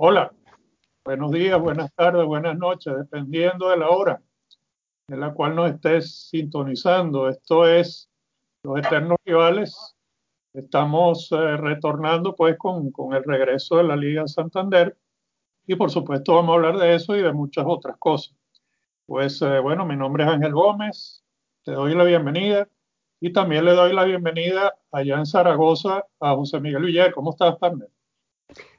Hola, buenos días, buenas tardes, buenas noches, dependiendo de la hora en la cual nos estés sintonizando. Esto es Los Eternos Rivales. Estamos eh, retornando pues con, el regreso de la Liga Santander y por supuesto vamos a hablar de eso y de muchas otras cosas. Pues eh, bueno, mi nombre es Ángel Gómez, te doy la bienvenida y también le doy la bienvenida allá en Zaragoza a José Miguel Villar. ¿Cómo estás, partner?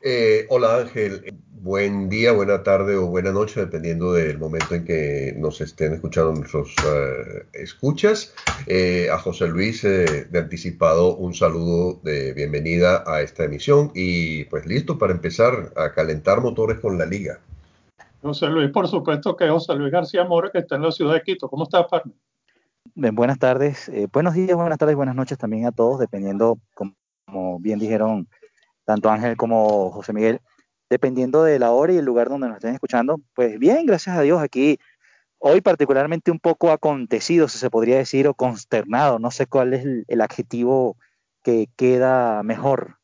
Eh, hola Ángel, buen día, buena tarde o buena noche, dependiendo del momento en que nos estén escuchando nuestros uh, escuchas. Eh, a José Luis eh, de anticipado un saludo de bienvenida a esta emisión y pues listo para empezar a calentar motores con la liga. José Luis, por supuesto que José Luis García Mora, que está en la ciudad de Quito. ¿Cómo estás, partner? buenas tardes, buenos días, buenas tardes, buenas noches también a todos, dependiendo, como, como bien dijeron tanto Ángel como José Miguel, dependiendo de la hora y el lugar donde nos estén escuchando. Pues bien, gracias a Dios, aquí hoy particularmente un poco acontecido, si se podría decir, o consternado, no sé cuál es el, adjetivo que queda mejor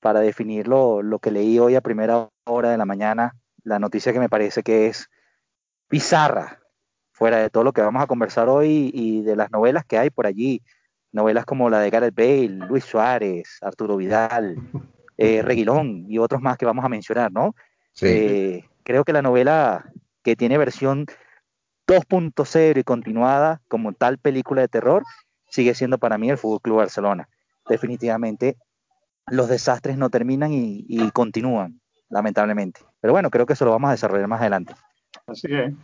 para definir lo, que leí hoy a primera hora de la mañana, la noticia que me parece que es bizarra, fuera de todo lo que vamos a conversar hoy y de las novelas que hay por allí, novelas como la de Gareth Bale, Luis Suárez, Arturo Vidal, eh, Reguilón y otros más que vamos a mencionar, ¿no? Sí. Eh, creo que la novela que tiene versión 2.0 y continuada como tal película de terror sigue siendo para mí el Fútbol Club Barcelona. Definitivamente los desastres no terminan y, y, continúan, lamentablemente. Pero bueno, creo que eso lo vamos a desarrollar más adelante. Así es.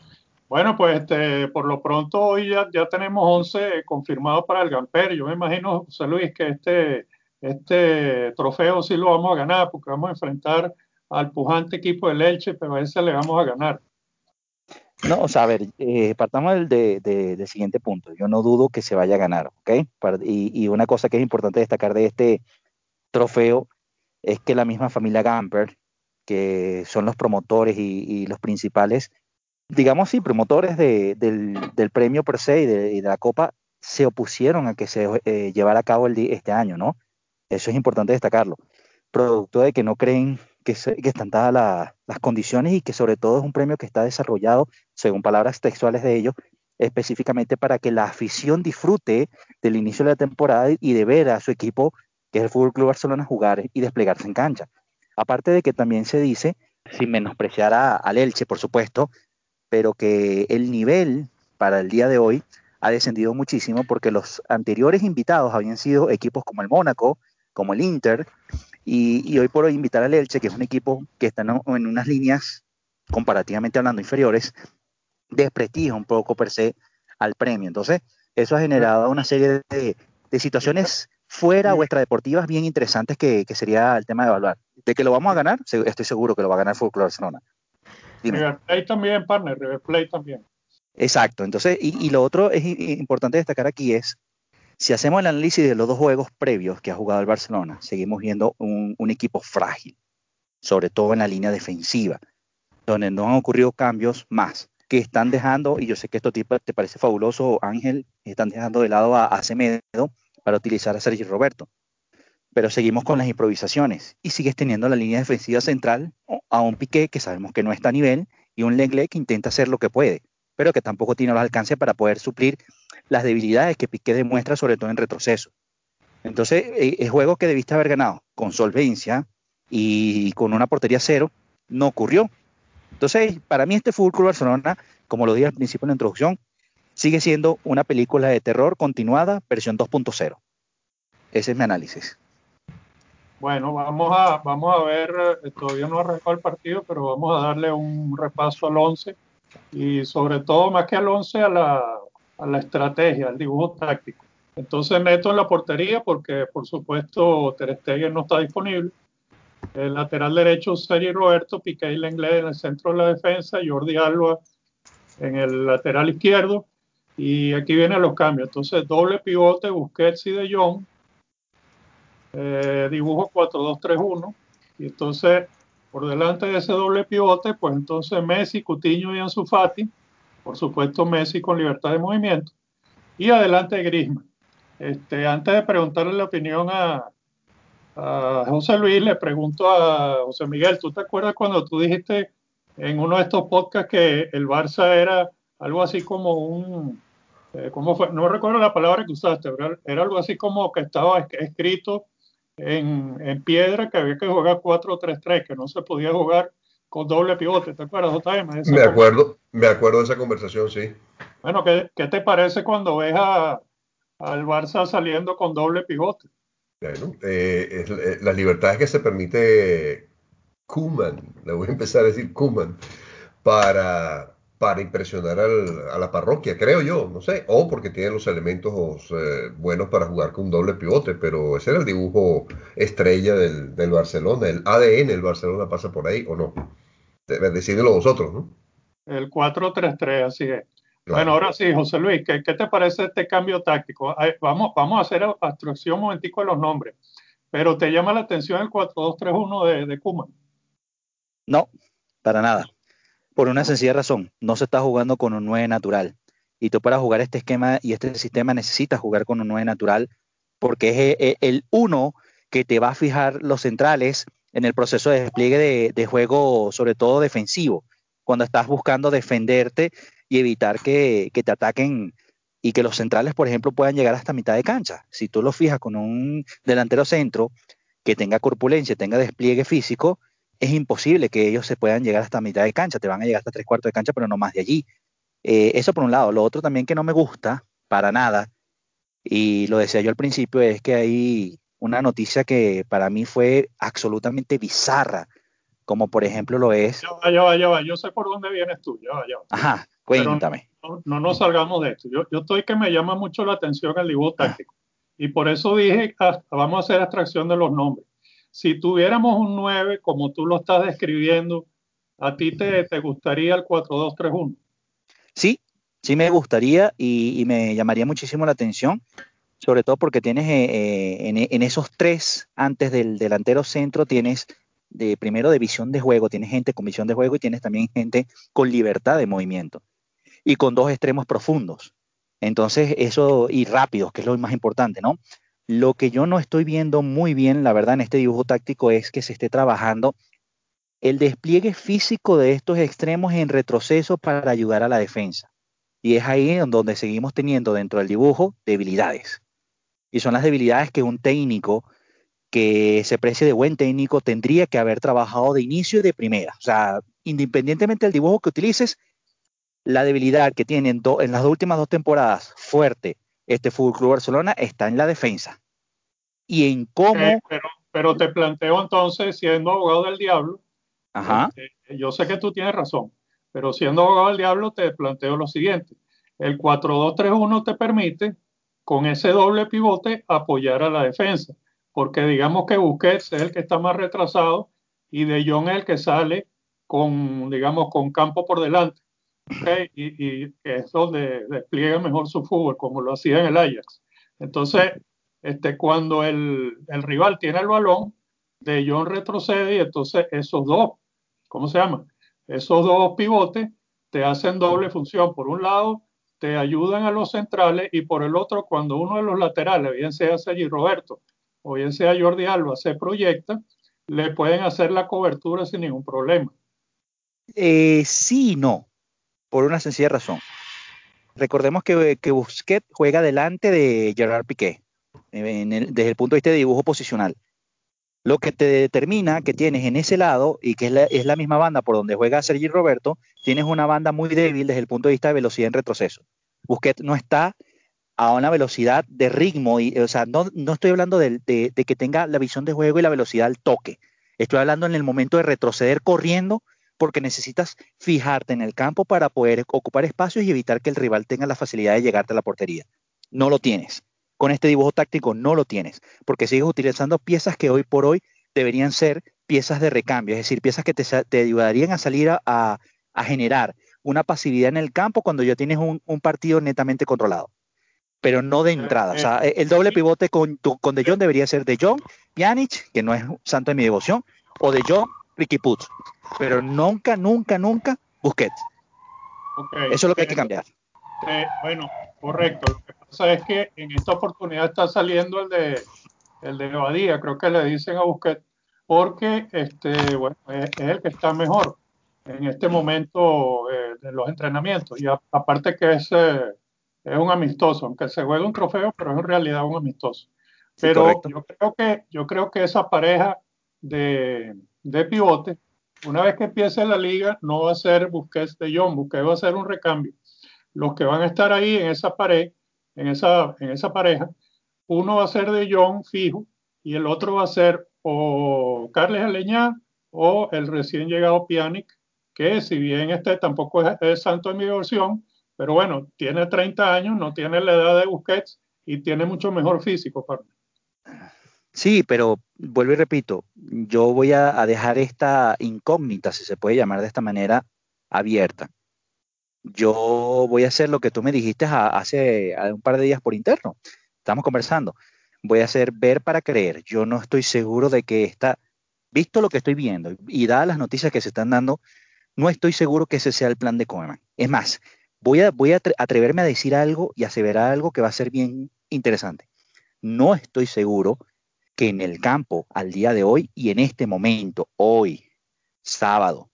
Bueno, pues este, por lo pronto hoy ya, ya tenemos 11 confirmados para el Gamper. Yo me imagino, José Luis, que este este trofeo sí lo vamos a ganar porque vamos a enfrentar al pujante equipo del Elche, pero a ese le vamos a ganar. No, o sea, a ver, eh, partamos del, de, del, siguiente punto. Yo no dudo que se vaya a ganar, ¿ok? Y, y, una cosa que es importante destacar de este trofeo es que la misma familia Gamper, que son los promotores y, y los principales, digamos sí, promotores de, del, del, premio per se y de, y de, la Copa, se opusieron a que se eh, llevara a cabo el, este año, ¿no? Eso es importante destacarlo. Producto de que no creen que, se, que están dadas la, las condiciones y que sobre todo es un premio que está desarrollado, según palabras textuales de ellos, específicamente para que la afición disfrute del inicio de la temporada y de ver a su equipo, que es el Fútbol Club Barcelona, jugar y desplegarse en cancha. Aparte de que también se dice, sin menospreciar a, al Elche, por supuesto, pero que el nivel para el día de hoy ha descendido muchísimo porque los anteriores invitados habían sido equipos como el Mónaco, como el Inter, y, y, hoy por hoy invitar al Elche, que es un equipo que está en, en unas líneas comparativamente hablando inferiores, desprestigio un poco per se al premio. Entonces, eso ha generado una serie de, de situaciones fuera o extradeportivas bien interesantes que, que, sería el tema de evaluar. De que lo vamos a ganar, estoy seguro que lo va a ganar Fútbol Barcelona. Dime. River Plate también, partner, River Plate también. Exacto, entonces, y, y, lo otro es importante destacar aquí es si hacemos el análisis de los dos juegos previos que ha jugado el Barcelona, seguimos viendo un, equipo frágil, sobre todo en la línea defensiva, donde no han ocurrido cambios más, que están dejando, y yo sé que esto te, te parece fabuloso, Ángel, están dejando de lado a, a Semedo para utilizar a Sergio Roberto. Pero seguimos con las improvisaciones y sigues teniendo la línea defensiva central a un Piqué que sabemos que no está a nivel y un Lenglet que intenta hacer lo que puede, pero que tampoco tiene los alcances para poder suplir las debilidades que Piqué demuestra, sobre todo en retroceso. Entonces, eh, el juego que debiste haber ganado con solvencia y con una portería cero, no ocurrió. Entonces, para mí este Fútbol Club Barcelona, como lo dije al principio en la introducción, sigue siendo una película de terror continuada, versión 2.0. Ese es mi análisis. Bueno, vamos a, vamos a ver, eh, todavía no ha arrancado el partido, pero vamos a darle un repaso al 11 y sobre todo, más que al 11, a la, a la estrategia, al dibujo táctico. Entonces Neto en la portería porque por supuesto Ter Stegen no está disponible. El lateral derecho Sergi Roberto, Piqué y Lenglet en el centro de la defensa, Jordi Alba en el lateral izquierdo. Y aquí vienen los cambios. Entonces doble pivote Busquets y De Jong. Eh, dibujo 4-2-3-1. Y entonces por delante de ese doble pivote, pues entonces Messi, Cutiño y Ansu Fati por supuesto Messi con libertad de movimiento, y adelante Griezmann. Este, antes de preguntarle la opinión a, a José Luis, le pregunto a José Miguel, ¿tú te acuerdas cuando tú dijiste en uno de estos podcasts que el Barça era algo así como un, eh, ¿cómo fue? No recuerdo la palabra que usaste, pero era algo así como que estaba escrito en, en piedra que había que jugar 4-3-3, que no se podía jugar con doble pivote, ¿te acuerdas, JM? Me acuerdo, me acuerdo de esa conversación, sí. Bueno, ¿qué, qué te parece cuando ves a, al Barça saliendo con doble pivote? Bueno, eh, eh, las libertades que se permite Kuman, le voy a empezar a decir Kuman, para, para impresionar a la parroquia, creo yo, no sé, o porque tiene los elementos eh, buenos para jugar con un doble pivote, pero ese era el dibujo estrella del, del Barcelona, el ADN del Barcelona pasa por ahí, ¿o no? Decídelo vosotros, ¿no? El 4-3-3, así es. Bueno, ahora sí, José Luis, ¿qué, ¿qué, te parece este cambio táctico? Vamos, vamos a hacer abstracción un momentico de los nombres, pero ¿te llama la atención el 4-2-3-1 de, de Kuma? No, para nada. Por una sencilla razón, no se está jugando con un 9 natural. Y tú para jugar este esquema y este sistema necesitas jugar con un 9 natural porque es eh, eh, el 1 que te va a fijar los centrales en el proceso de despliegue de, juego, sobre todo defensivo, cuando estás buscando defenderte y evitar que, te ataquen y que los centrales, por ejemplo, puedan llegar hasta mitad de cancha. Si tú lo fijas con un delantero centro que tenga corpulencia, tenga despliegue físico, es imposible que ellos se puedan llegar hasta mitad de cancha, te van a llegar hasta tres cuartos de cancha, pero no más de allí. Eh, eso por un lado. Lo otro también que no me gusta para nada, y lo decía yo al principio, es que hay una noticia que para mí fue absolutamente bizarra, como por ejemplo lo es... Ya va, ya va, ya va. yo sé por dónde vienes tú, ya va, ya va. Ajá, Cuéntame. No, no, nos salgamos de esto. Yo, yo, estoy que me llama mucho la atención el dibujo táctico. Y por eso dije, ah, vamos a hacer abstracción de los nombres. Si tuviéramos un 9, como tú lo estás describiendo, ¿a ti te, te gustaría el 4-2-3-1? Sí, sí me gustaría y, y, me llamaría muchísimo la atención, sobre todo porque tienes eh, eh, en, en, esos tres, antes del delantero centro, tienes de primero de visión de juego, tienes gente con visión de juego y tienes también gente con libertad de movimiento y con dos extremos profundos. Entonces, eso, y rápidos, que es lo más importante, ¿no? Lo que yo no estoy viendo muy bien, la verdad, en este dibujo táctico es que se esté trabajando el despliegue físico de estos extremos en retroceso para ayudar a la defensa. Y es ahí donde seguimos teniendo dentro del dibujo debilidades. Y son las debilidades que un técnico que se precie de buen técnico tendría que haber trabajado de inicio y de primera. O sea, independientemente del dibujo que utilices, la debilidad que tienen en las últimas dos temporadas fuerte este Fútbol Club Barcelona está en la defensa y en cómo. Eh, pero, pero, te planteo entonces, siendo abogado del diablo, Ajá. Este, yo sé que tú tienes razón, pero siendo abogado del diablo, te planteo lo siguiente: el 4-2-3-1 te permite, con ese doble pivote, apoyar a la defensa, porque digamos que Busquets es el que está más retrasado y De Jong es el que sale con, digamos, con campo por delante y, y, es donde despliega mejor su fútbol, como lo hacía en el Ajax. Entonces, este, cuando el, el rival tiene el balón, De Jong retrocede y entonces esos dos, ¿cómo se llama? Esos dos pivotes te hacen doble función. Por un lado, te ayudan a los centrales y por el otro, cuando uno de los laterales, bien sea Sergi Roberto o bien sea Jordi Alba, se proyecta, le pueden hacer la cobertura sin ningún problema. Eh, sí no por una sencilla razón. Recordemos que, que Busquets juega delante de Gerard Piqué, desde el punto de vista de dibujo posicional. Lo que te determina que tienes en ese lado, y que es la, misma banda por donde juega Sergi Roberto, tienes una banda muy débil desde el punto de vista de velocidad en retroceso. Busquets no está a una velocidad de ritmo, y, o sea, no, estoy hablando de, de, de, que tenga la visión de juego y la velocidad al toque. Estoy hablando en el momento de retroceder corriendo porque necesitas fijarte en el campo para poder ocupar espacios y evitar que el rival tenga la facilidad de llegarte a la portería. No lo tienes. Con este dibujo táctico no lo tienes, porque sigues utilizando piezas que hoy por hoy deberían ser piezas de recambio, es decir, piezas que te, ayudarían a salir a, generar una pasividad en el campo cuando ya tienes un, partido netamente controlado pero no de entrada. O sea, el doble pivote con, con De Jong debería ser De Jong, Pjanic, que no es santo de mi devoción, o De Jong, Ricky Putz pero nunca, nunca, nunca Busquets. Okay. Eso es lo que hay que cambiar. Eh, bueno, correcto. Lo que pasa es que en esta oportunidad está saliendo el de el de Badía, creo que le dicen a Busquets, porque este, bueno, es, el que está mejor en este momento eh, de los entrenamientos. Y aparte que es, eh, es un amistoso, aunque se juega un trofeo, pero es en realidad un amistoso. Pero yo, creo que, yo creo que esa pareja de, de pivote, una vez que empiece la liga, no va a ser Busquets de John, Busquets va a ser un recambio. Los que van a estar ahí en esa pared, en esa, en esa pareja, uno va a ser de John fijo y el otro va a ser o Carles Aleñá o el recién llegado Pianic, que si bien este tampoco es, santo en mi versión, pero bueno, tiene 30 años, no tiene la edad de Busquets y tiene mucho mejor físico. Para Sí, pero vuelvo y repito, yo voy a, dejar esta incógnita, si se puede llamar de esta manera, abierta. Yo voy a hacer lo que tú me dijiste hace un par de días por interno. Estamos conversando voy a hacer ver para creer. Yo no estoy seguro de que está, visto lo que estoy viendo y dadas las noticias que se están dando, no estoy seguro que ese sea el plan de Koeman. Es más, voy a, voy a atreverme a decir algo y aseverar algo que va a ser bien interesante. No estoy seguro que en el campo al día de hoy y en este momento, hoy, sábado,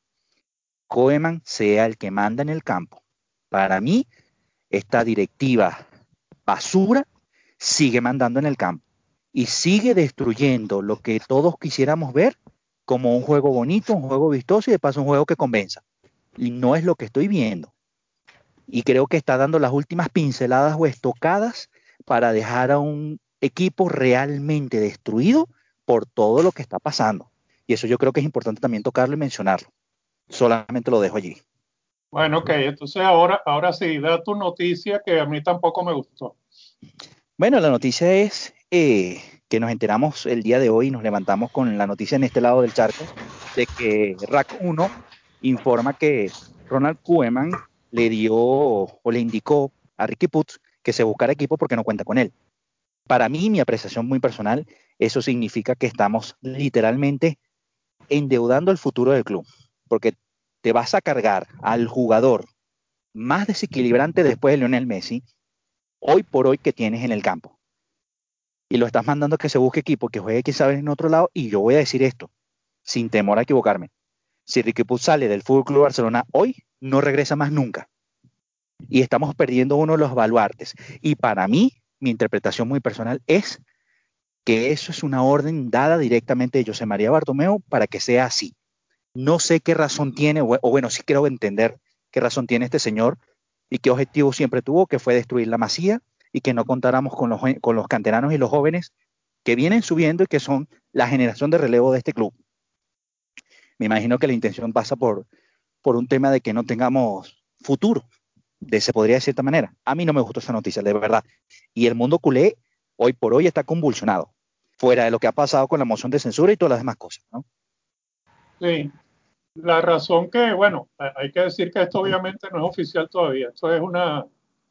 Koeman sea el que manda en el campo. Para mí, esta directiva basura sigue mandando en el campo y sigue destruyendo lo que todos quisiéramos ver como un juego bonito, un juego vistoso y de paso un juego que convenza. Y no es lo que estoy viendo. Y creo que está dando las últimas pinceladas o estocadas para dejar a un equipo realmente destruido por todo lo que está pasando. Y eso yo creo que es importante también tocarlo y mencionarlo. Solamente lo dejo allí. Bueno, ok, entonces ahora, ahora sí, da tu noticia que a mí tampoco me gustó. Bueno, la noticia es eh, que nos enteramos el día de hoy, nos levantamos con la noticia en este lado del charco, de que RAC 1 informa que Ronald Koeman le dio o le indicó a Ricky Putz que se buscara equipo porque no cuenta con él. Para mí, mi apreciación muy personal, eso significa que estamos literalmente endeudando el futuro del club, porque te vas a cargar al jugador más desequilibrante después de Lionel Messi, hoy por hoy que tienes en el campo. Y lo estás mandando a que se busque equipo, que juegue quizás en otro lado. Y yo voy a decir esto, sin temor a equivocarme. Si Ricky Puig sale del Fútbol Club Barcelona hoy, no regresa más nunca. Y estamos perdiendo uno de los baluartes. Y para mí, mi interpretación muy personal es que eso es una orden dada directamente de José María Bartomeu para que sea así. No sé qué razón tiene, o, bueno, sí quiero entender qué razón tiene este señor y qué objetivo siempre tuvo, que fue destruir la masía y que no contáramos con los, con los canteranos y los jóvenes que vienen subiendo y que son la generación de relevo de este club. Me imagino que la intención pasa por, por un tema de que no tengamos futuro, de se podría decir de esta manera. A mí no me gustó esa noticia, de verdad. Y el mundo culé hoy por hoy está convulsionado, fuera de lo que ha pasado con la moción de censura y todas las demás cosas, ¿no? Sí, la razón que, bueno, hay que decir que esto obviamente no es oficial todavía, esto es una,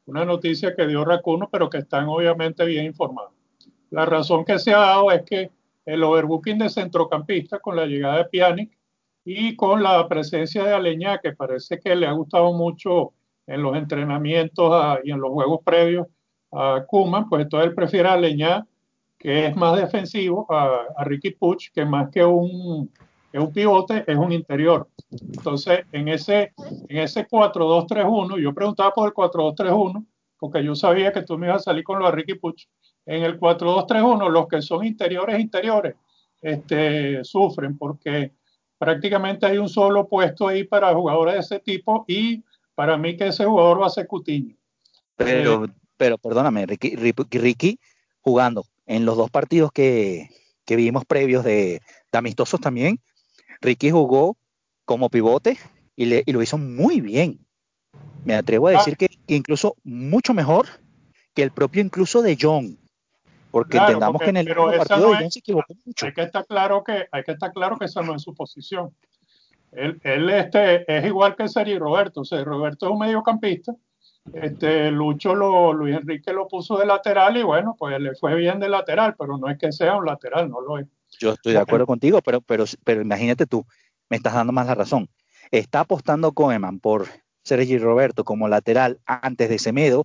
una noticia que dio Racuno, pero que están obviamente bien informados. La razón que se ha dado es que el overbooking de centrocampista con la llegada de Pjanic y con la presencia de Aleñá, que parece que le ha gustado mucho en los entrenamientos y en los juegos previos a Kuman, pues entonces él prefiere a Aleñá, que es más defensivo, a, a Ricky Puch, que más que un es un pivote, es un interior. Entonces, en ese, en ese 4-2-3-1, yo preguntaba por el 4-2-3-1, porque yo sabía que tú me ibas a salir con lo de Ricky Puch. En el 4-2-3-1, los que son interiores, interiores, este, sufren porque prácticamente hay un solo puesto ahí para jugadores de ese tipo y para mí que ese jugador va a ser Cutiño. Pero, eh, pero perdóname, Ricky, Ricky, jugando en los dos partidos que, que vimos previos de, de amistosos también, Ricky jugó como pivote y, le, y lo hizo muy bien. Me atrevo a decir ah. que, incluso mucho mejor que el propio incluso de John. Porque entendamos que en el partido de John se equivocó mucho. Hay que estar claro que, hay que estar claro que esa no es su posición. Él, este, es igual que Seri Roberto. O Roberto es un mediocampista. Este, Lucho Luis Enrique lo puso de lateral y bueno, pues le fue bien de lateral, pero no es que sea un lateral, no lo es. Yo estoy de acuerdo contigo, pero imagínate tú, me estás dando más la razón. Está apostando Koeman por Sergi Roberto como lateral antes de Semedo,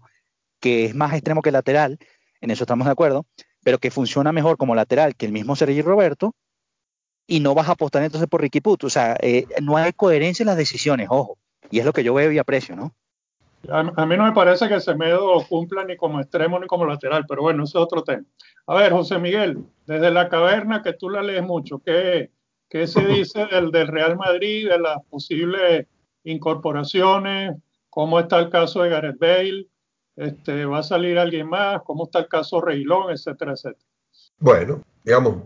que es más extremo que lateral, en eso estamos de acuerdo, pero que funciona mejor como lateral que el mismo Sergi Roberto, y no vas a apostar entonces por Ricky Puto. O sea, eh, no hay coherencia en las decisiones, ojo. Y es lo que yo veo y aprecio, ¿no? A, mí no me parece que Semedo cumpla ni como extremo ni como lateral, pero bueno, ese es otro tema. A ver, José Miguel, desde la caverna, que tú la lees mucho, ¿qué, qué se dice del, del Real Madrid, de las posibles incorporaciones? ¿Cómo está el caso de Gareth Bale? Este, ¿Va a salir alguien más? ¿Cómo está el caso Reilón, etcétera, etcétera? Bueno, digamos,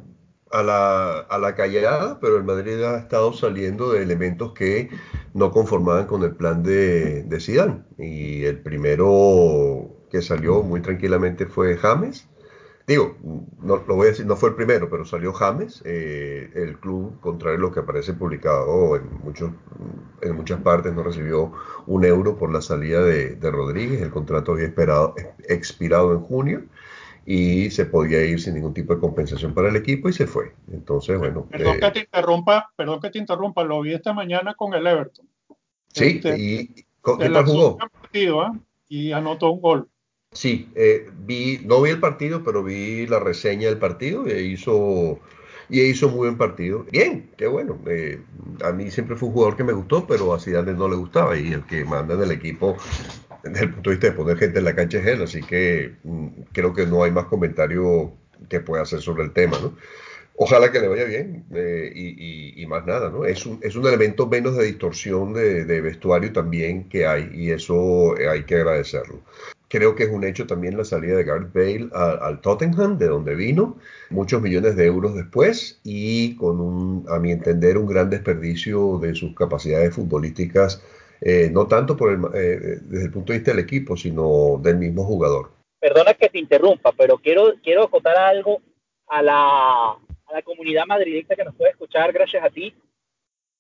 a la, a la callada, pero el Madrid ha estado saliendo de elementos que no conformaban con el plan de, de. Y el primero que salió muy tranquilamente fue James. Digo, no lo voy a decir, no fue el primero, pero salió James, eh, el club, contrario a lo que aparece publicado en, muchos, en muchas partes, no recibió un euro por la salida de, de Rodríguez. El contrato había esperado, expirado en junio y se podía ir sin ningún tipo de compensación para el equipo y se fue. Entonces, bueno. Perdón eh, que te interrumpa, perdón que te interrumpa, lo vi esta mañana con el Everton. Sí, este, y ¿con qué tal jugó? Partido, ¿eh? Y anotó un gol. Sí, eh, vi, no vi el partido, pero vi la reseña del partido e hizo y hizo muy buen partido. Bien, qué bueno. Eh, a mí siempre fue un jugador que me gustó, pero a Zidane no le gustaba y el que manda en el equipo desde el punto de vista de poner gente en la cancha es él, así que mm, creo que no hay más comentario que pueda hacer sobre el tema, ¿no? Ojalá que le vaya bien eh, y, más nada, ¿no? Es un, es un elemento menos de distorsión de, vestuario también que hay y eso hay que agradecerlo. Creo que es un hecho también la salida de Gareth Bale al Tottenham, de donde vino, muchos millones de euros después y con un, a mi entender, un gran desperdicio de sus capacidades futbolísticas eh, no tanto por el, eh, desde el punto de vista del equipo, sino del mismo jugador. Perdona que te interrumpa, pero quiero, quiero acotar algo a la, a la comunidad madridista que nos puede escuchar gracias a ti,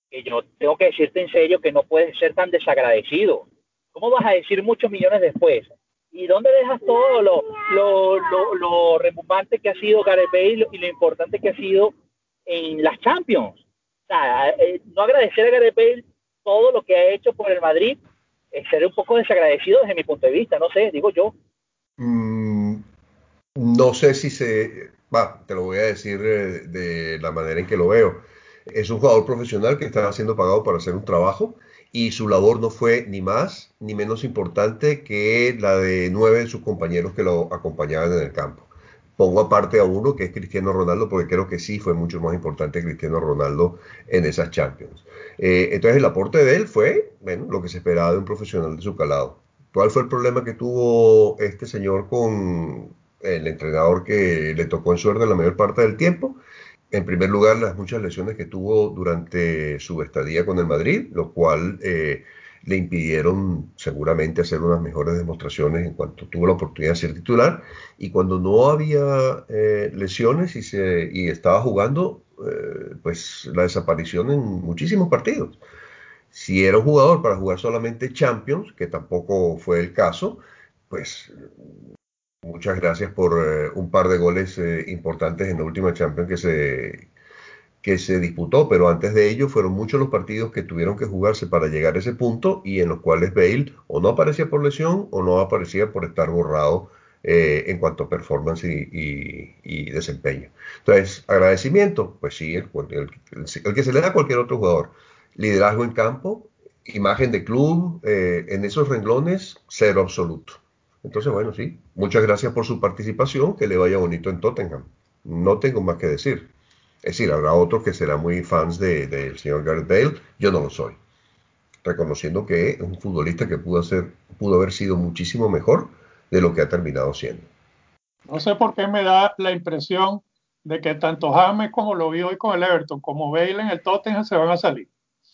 que yo tengo que decirte en serio que no puedes ser tan desagradecido. ¿Cómo vas a decir muchos millones después? ¿Y dónde dejas todo lo, lo, lo, lo rebumbante que ha sido Gareth Bale y lo importante que ha sido en las Champions? O sea, eh, no agradecer a Gareth Bale todo lo que ha hecho por el Madrid, eh, ser un poco desagradecido desde mi punto de vista, no sé, digo yo. Mm, no sé si se, va, te lo voy a decir eh, de, la manera en que lo veo. Es un jugador profesional que está siendo pagado para hacer un trabajo y su labor no fue ni más ni menos importante que la de nueve de sus compañeros que lo acompañaban en el campo pongo aparte a uno que es Cristiano Ronaldo, porque creo que sí fue mucho más importante Cristiano Ronaldo en esas Champions. Eh, entonces el aporte de él fue, bueno, lo que se esperaba de un profesional de su calado. ¿Cuál fue el problema que tuvo este señor con el entrenador que le tocó en suerte la mayor parte del tiempo? En primer lugar, las muchas lesiones que tuvo durante su estadía con el Madrid, lo cual eh, le impidieron seguramente hacer unas mejores demostraciones en cuanto tuvo la oportunidad de ser titular. Y cuando no había eh, lesiones y, se, y estaba jugando, eh, pues la desaparición en muchísimos partidos. Si era un jugador para jugar solamente Champions, que tampoco fue el caso, pues muchas gracias por eh, un par de goles importantes en la última Champions que se, que se disputó, pero antes de ello fueron muchos los partidos que tuvieron que jugarse para llegar a ese punto y en los cuales Bale o no aparecía por lesión o no aparecía por estar borrado eh, en cuanto a performance y, desempeño. Entonces, agradecimiento, pues sí, el, que se le da a cualquier otro jugador. Liderazgo en campo, imagen de club, eh, en esos renglones, cero absoluto. Entonces, bueno, sí, muchas gracias por su participación, que le vaya bonito en Tottenham. No tengo más que decir. Es decir, habrá otros que serán muy fans del de, señor Gareth Bale, yo no lo soy. Reconociendo que es un futbolista que pudo, pudo haber sido muchísimo mejor de lo que ha terminado siendo. No sé por qué me da la impresión de que tanto James como lo vi hoy con el Everton, como Bale en el Tottenham se van a salir.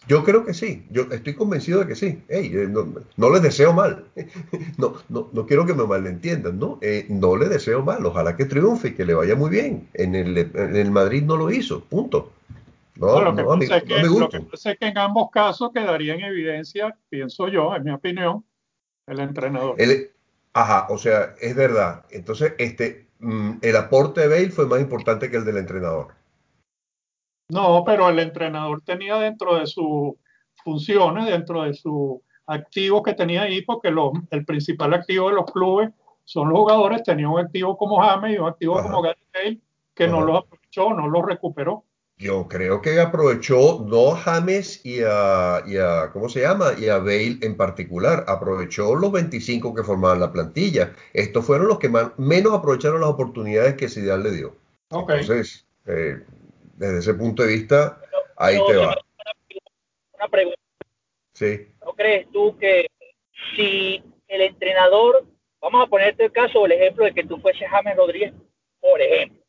Yo creo que sí, yo estoy convencido de que sí. Eh, no, les deseo mal, no, no, no quiero que me malentiendan, ¿no? Eh, no les deseo mal, ojalá que triunfe y que le vaya muy bien. En el, en el Madrid no lo hizo, punto. No, lo, que no, es que, lo que pasa que en ambos casos quedaría en evidencia, pienso yo, en mi opinión, el entrenador. ajá, o sea, es verdad. Entonces, este, mm, el aporte de Bale fue más importante que el del entrenador. No, pero el entrenador tenía dentro de sus funciones, dentro de su activo que tenía ahí, porque el principal activo de los clubes son los jugadores, tenía un activo como James y un activo como Gary Bale que no lo aprovechó, no lo recuperó. Yo creo que aprovechó no a James y a, y a, ¿cómo se llama? Y a Bale en particular. Aprovechó los 25 que formaban la plantilla. Estos fueron los que más, menos aprovecharon las oportunidades que Zidane le dio. Entonces, eh, desde ese punto de vista, ahí te va. Una pregunta. Sí. ¿No crees tú que si el entrenador, vamos a ponerte el caso o el ejemplo de que tú fueses James Rodríguez, por ejemplo,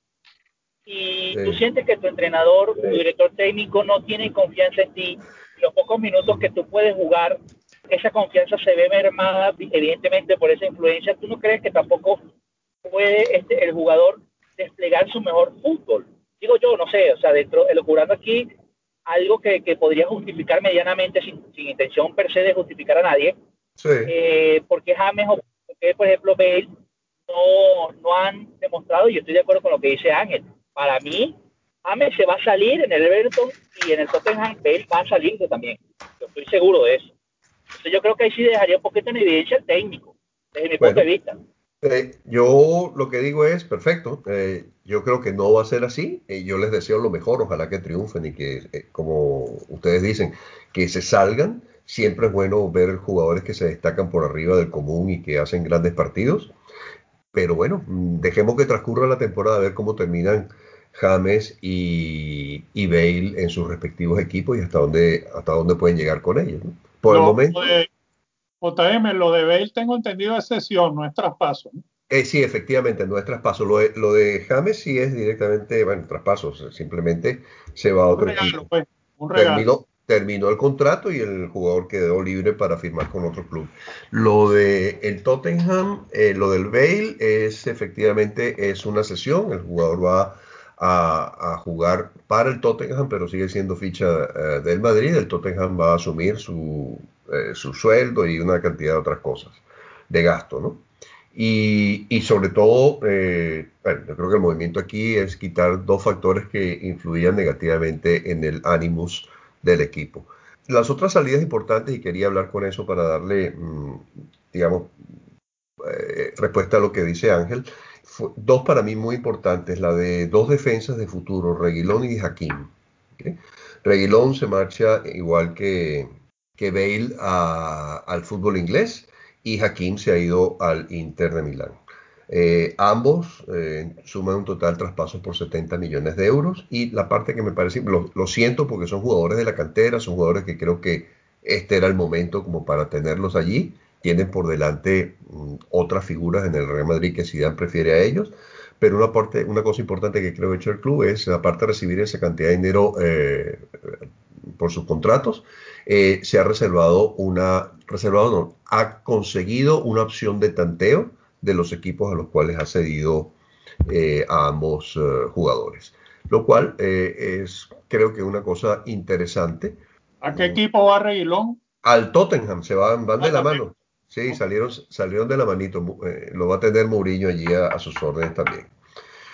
y tú sientes que tu entrenador, tu director técnico no tiene confianza en ti, los pocos minutos que tú puedes jugar, esa confianza se ve mermada evidentemente por esa influencia, ¿tú no crees que tampoco puede este, el jugador desplegar su mejor fútbol? Digo yo, no sé, o sea, dentro, locurando aquí algo que, que, podría justificar medianamente sin, sin, intención per se de justificar a nadie, sí. eh, porque James o porque, por ejemplo, Bale no, no han demostrado, y yo estoy de acuerdo con lo que dice Ángel, para mí, James se va a salir en el Everton y en el Tottenham Bale va a salir también. Yo estoy seguro de eso. Entonces yo creo que ahí sí dejaría un poquito en evidencia el técnico, desde mi bueno, punto de vista. Eh, yo lo que digo es, perfecto, eh, yo creo que no va a ser así, eh, yo les deseo lo mejor, ojalá que triunfen y que, eh, como ustedes dicen, que se salgan. Siempre es bueno ver jugadores que se destacan por arriba del común y que hacen grandes partidos. Pero bueno, mm, dejemos que transcurra la temporada a ver cómo terminan James y, y, Bale en sus respectivos equipos y hasta dónde, hasta dónde pueden llegar con ellos. ¿no? Por el momento. De, JM, lo de Bale tengo entendido es sesión, no es traspaso. ¿no? Eh, sí, efectivamente, no es traspaso. Lo de, lo de, James sí es directamente, bueno, traspaso, simplemente se va a otro un regalo, equipo. Pues, un regalo. Terminó, terminó el contrato y el jugador quedó libre para firmar con otro club. Lo de el Tottenham, eh, lo del Bale es efectivamente es una sesión, el jugador va a, a, jugar para el Tottenham, pero sigue siendo ficha uh, del Madrid. El Tottenham va a asumir su, eh, su, sueldo y una cantidad de otras cosas de gasto, ¿no? Y, y sobre todo, eh, bueno, yo creo que el movimiento aquí es quitar dos factores que influían negativamente en el ánimos del equipo. Las otras salidas importantes, y quería hablar con eso para darle, mmm, digamos, eh, respuesta a lo que dice Ángel, dos para mí muy importantes, la de dos defensas de futuro, Reguilón y Hakim. ¿okay? Reguilón se marcha igual que, que Bale a, al fútbol inglés y Hakim se ha ido al Inter de Milán. Eh, ambos eh, suman un total traspaso por 70 millones de euros y la parte que me parece, lo, siento porque son jugadores de la cantera, son jugadores que creo que este era el momento como para tenerlos allí tienen por delante um, otras figuras en el Real Madrid que Zidane prefiere a ellos, pero una, parte, una cosa importante que creo que ha hecho el club es, aparte de recibir esa cantidad de dinero eh, por sus contratos, eh, se ha reservado una, reservado no, ha conseguido una opción de tanteo de los equipos a los cuales ha cedido eh, a ambos jugadores, lo cual es creo que una cosa interesante. ¿A qué equipo va Reguilón? Al Tottenham, se van, van de la mano. Sí, salieron, salieron de la manito. Eh, lo va a tener Mourinho allí a, a sus órdenes también.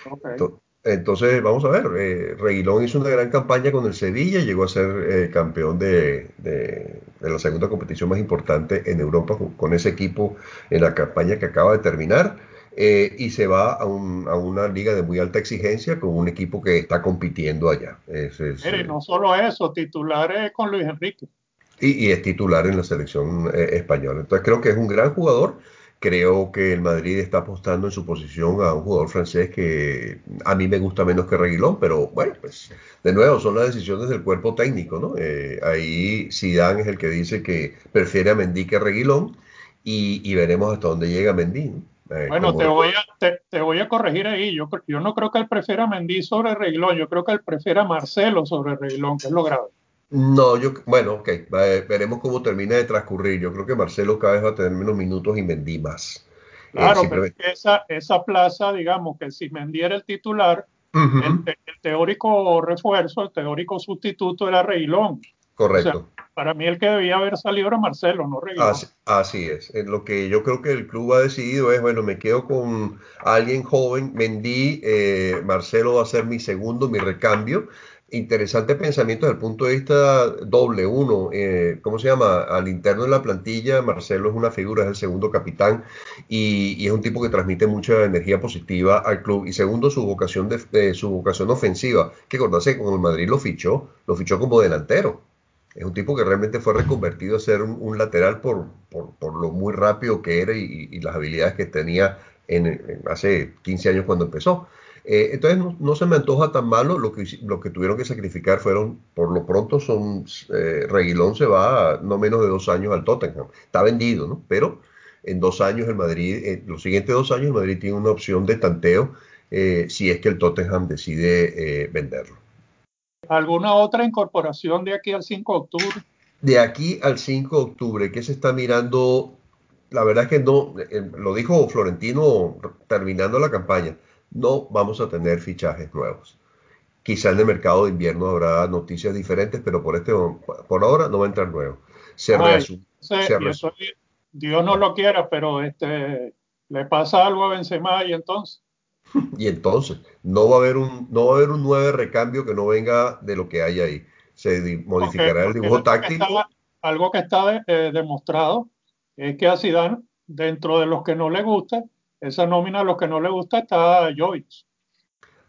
Okay. Entonces, vamos a ver. Eh, Reguilón hizo una gran campaña con el Sevilla, llegó a ser eh, campeón de, de, de, la segunda competición más importante en Europa con, con, ese equipo en la campaña que acaba de terminar. Eh, y se va a, un, a, una liga de muy alta exigencia con un equipo que está compitiendo allá. Es, es, Mire, no solo eso, titulares con Luis Enrique. Y, y, es titular en la selección eh, española. Entonces creo que es un gran jugador. Creo que el Madrid está apostando en su posición a un jugador francés que a mí me gusta menos que Reguilón, pero bueno, pues de nuevo son las decisiones del cuerpo técnico, ¿no? Eh, ahí Zidane es el que dice que prefiere a Mendy que a Reguilón y, y, veremos hasta dónde llega Mendy. ¿no? Eh, bueno, te voy, a, te, te voy, a, corregir ahí. Yo, yo no creo que él prefiera a Mendy sobre Reguilón, yo creo que él prefiere a Marcelo sobre Reguilón, que es lo grave. No, yo, bueno, ok, veremos cómo termina de transcurrir. Yo creo que Marcelo cada vez va a tener menos minutos y Mendy más. Claro, eh, pero esa, esa plaza, digamos que si Mendy era el titular, uh -huh. el, el, teórico refuerzo, el teórico sustituto era Reguilón. Correcto. O sea, para mí el que debía haber salido era Marcelo, no Reguilón. Así, así, es. Lo que yo creo que el club ha decidido es, bueno, me quedo con alguien joven, Mendy, eh, Marcelo va a ser mi segundo, mi recambio interesante pensamiento desde el punto de vista doble. Uno, eh, ¿cómo se llama? Al interno de la plantilla, Marcelo es una figura, es el segundo capitán y, es un tipo que transmite mucha energía positiva al club. Y segundo, su vocación, de, su vocación ofensiva, que acordarse, como el Madrid lo fichó, lo fichó como delantero. Es un tipo que realmente fue reconvertido a ser un, lateral por, por, lo muy rápido que era y, las habilidades que tenía en, hace 15 años cuando empezó. Eh, entonces no, se me antoja tan malo, lo que, lo que tuvieron que sacrificar fueron, por lo pronto son, eh, Reguilón se va no menos de dos años al Tottenham, está vendido, ¿no? Pero en dos años el Madrid, en los siguientes dos años el Madrid tiene una opción de tanteo eh, si es que el Tottenham decide venderlo. ¿Alguna otra incorporación de aquí al 5 de octubre? De aquí al 5 de octubre, ¿qué se está mirando? La verdad es que no, lo dijo Florentino terminando la campaña no vamos a tener fichajes nuevos. Quizá en el mercado de invierno habrá noticias diferentes, pero por, este, por ahora no va a entrar nuevo. Se Dios no lo quiera, pero este, le pasa algo a Benzema y entonces. y entonces, no va a haber un, no va a haber un nuevo recambio que no venga de lo que hay ahí. Se modificará el dibujo táctico. algo que está eh, demostrado es que a Zidane, dentro de los que no le gusta, esa nómina a los que no le gusta está Jovic.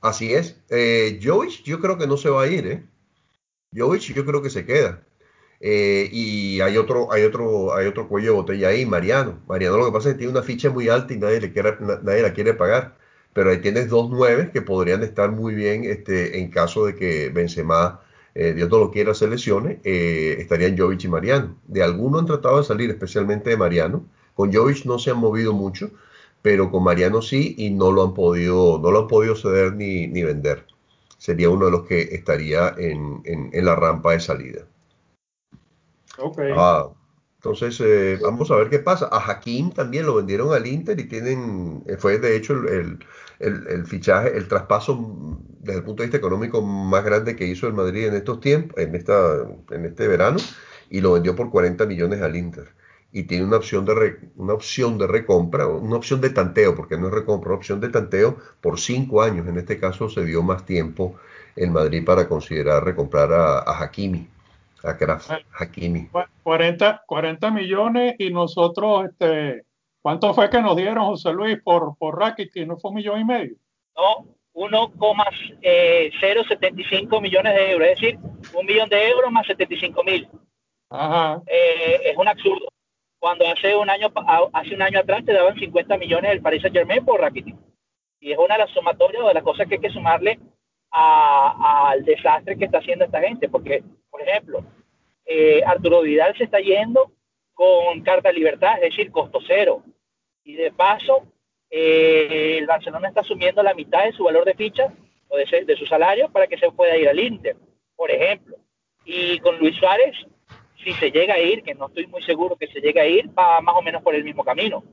Así es. Eh, Jovic yo creo que no se va a ir, ¿eh? Jovic yo creo que se queda. Eh, y hay otro, hay otro, hay otro cuello de botella ahí, Mariano. Mariano lo que pasa es que tiene una ficha muy alta y nadie, le quiere, nadie la quiere pagar. Pero ahí tienes dos nueve que podrían estar muy bien este, en caso de que Benzema, eh, Dios no lo quiera, se lesione. Eh, estarían Jovic y Mariano. De alguno han tratado de salir, especialmente de Mariano. Con Jovic no se han movido mucho pero con Mariano sí y no lo han podido, no lo han podido ceder ni, ni vender. Sería uno de los que estaría en, en, la rampa de salida. Okay. Ah, entonces, eh, vamos a ver qué pasa. A Hakim también lo vendieron al Inter y tienen, eh, fue de hecho el, el, el, fichaje, el traspaso desde el punto de vista económico más grande que hizo el Madrid en estos tiempos, en, esta, en este verano, y lo vendió por 40 millones al Inter y tiene una opción de una opción de recompra, una opción de tanteo, porque no es recompra, una opción de tanteo por cinco años. En este caso se dio más tiempo en Madrid para considerar recomprar a, Hakimi, a Kraft Hakimi. 40, 40 millones y nosotros, este, ¿cuánto fue que nos dieron, José Luis, por, por Rakitic? ¿No fue un millón y medio? No, 1,075 millones de euros, es decir, un millón de euros más 75 mil. Eh, es un absurdo cuando hace un año hace un año atrás te daban 50 millones del Paris Saint Germain por Rakitic. Y es una de las sumatorias de las cosas que hay que sumarle al desastre que está haciendo esta gente. Porque, por ejemplo, eh, Arturo Vidal se está yendo con carta de libertad, es decir, costo cero. Y de paso, eh, el Barcelona está asumiendo la mitad de su valor de ficha o de, de su salario para que se pueda ir al Inter, por ejemplo. Y con Luis Suárez si se llega a ir, que no estoy muy seguro que se llegue a ir, va más o menos por el mismo camino.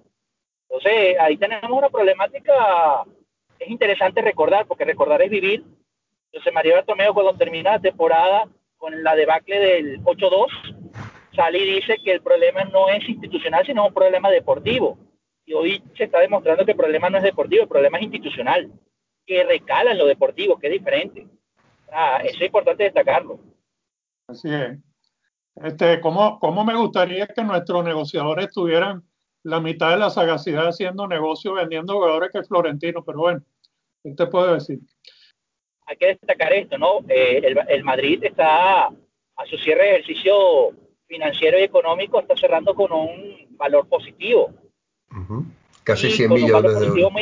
Entonces, ahí tenemos una problemática, es interesante recordar, porque recordar es vivir. Entonces, María Bartomeo, cuando termina la temporada con la debacle del 8-2, sale y dice que el problema no es institucional, sino un problema deportivo. Y hoy se está demostrando que el problema no es deportivo, el problema es institucional, que recala en lo deportivo, que es diferente. Ah, eso es importante destacarlo. Así es. Este, ¿cómo, ¿Cómo me gustaría que nuestros negociadores tuvieran la mitad de la sagacidad haciendo negocio vendiendo jugadores que Florentino? Pero bueno, ¿qué te puedo decir? Hay que destacar esto, ¿no? Eh, el, el, Madrid está a su cierre de ejercicio financiero y económico, está cerrando con un valor positivo. Casi 100 millones de euros.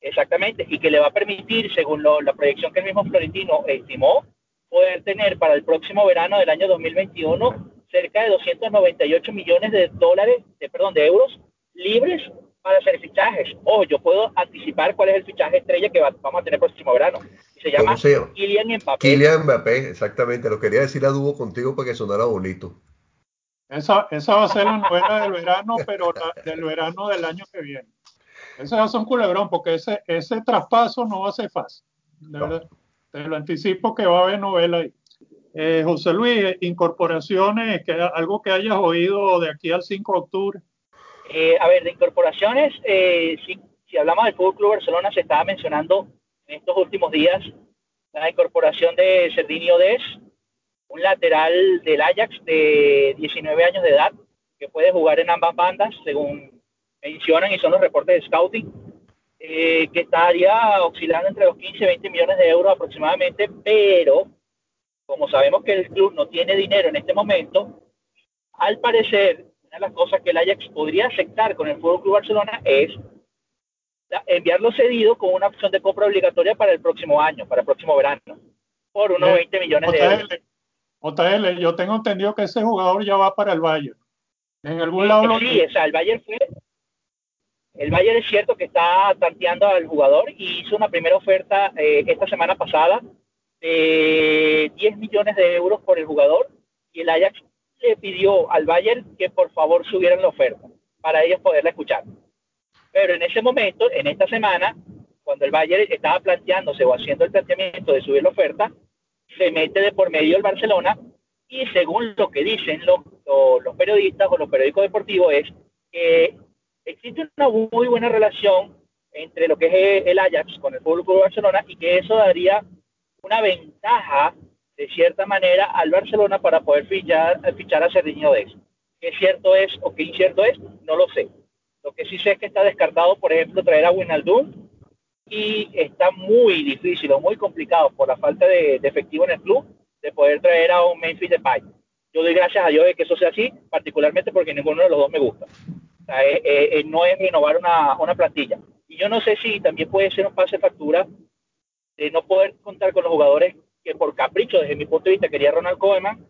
Exactamente, y que le va a permitir, según la proyección que el mismo Florentino estimó, poder tener para el próximo verano del año 2021 cerca de 298 millones de dólares, de, perdón, de euros libres para hacer fichajes. Ojo, yo puedo anticipar cuál es el fichaje estrella que vamos a tener el próximo verano. se llama Kylian Mbappé. Kylian Mbappé, exactamente. Lo quería decir a dúo contigo para que sonara bonito. Esa, esa va a ser la novela del verano, pero del verano del año que viene. Ese va a ser un culebrón, porque ese, ese traspaso no va a ser fácil. De verdad. Te lo anticipo que va a haber novela ahí. Eh, José Luis, incorporaciones, que, algo que hayas oído de aquí al 5 de octubre. Eh, a ver, de incorporaciones, eh, si, hablamos del Fútbol Club Barcelona, se estaba mencionando en estos últimos días la incorporación de Cerdinio Des, un lateral del Ajax de 19 años de edad, que puede jugar en ambas bandas, según mencionan y son los reportes de scouting, eh, que estaría oscilando entre los 15 y 20 millones de euros aproximadamente, pero como sabemos que el club no tiene dinero en este momento, al parecer, una de las cosas que el Ajax podría aceptar con el Fútbol Club Barcelona es enviarlo cedido con una opción de compra obligatoria para el próximo año, para el próximo verano, por unos 20 millones de euros. JL, yo tengo entendido que ese jugador ya va para el Bayern. En algún lado sí, o sea, el Bayern fue el Bayern es cierto que está tanteando al jugador y hizo una primera oferta eh, esta semana pasada de 10 millones de euros por el jugador y el Ajax le pidió al Bayern que por favor subieran la oferta para ellos poderla escuchar. Pero en ese momento, en esta semana, cuando el Bayern estaba planteándose o haciendo el planteamiento de subir la oferta, se mete de por medio el Barcelona y según lo que dicen los, los periodistas o los periódicos deportivos es que existe una muy buena relación entre lo que es el Ajax con el público de Barcelona y que eso daría una ventaja de cierta manera al Barcelona para poder fichar, a Serginho Dez. ¿Qué cierto es o qué incierto es? No lo sé. Lo que sí sé es que está descartado, por ejemplo, traer a Winaldum y está muy difícil o muy complicado por la falta de, de efectivo en el club de poder traer a un Memphis Depay. Yo doy gracias a Dios de que eso sea así, particularmente porque ninguno de los dos me gusta. Eh, eh, eh, no es renovar una, una, plantilla. Y yo no sé si también puede ser un pase de factura de no poder contar con los jugadores que por capricho, desde mi punto de vista, quería Ronald Koeman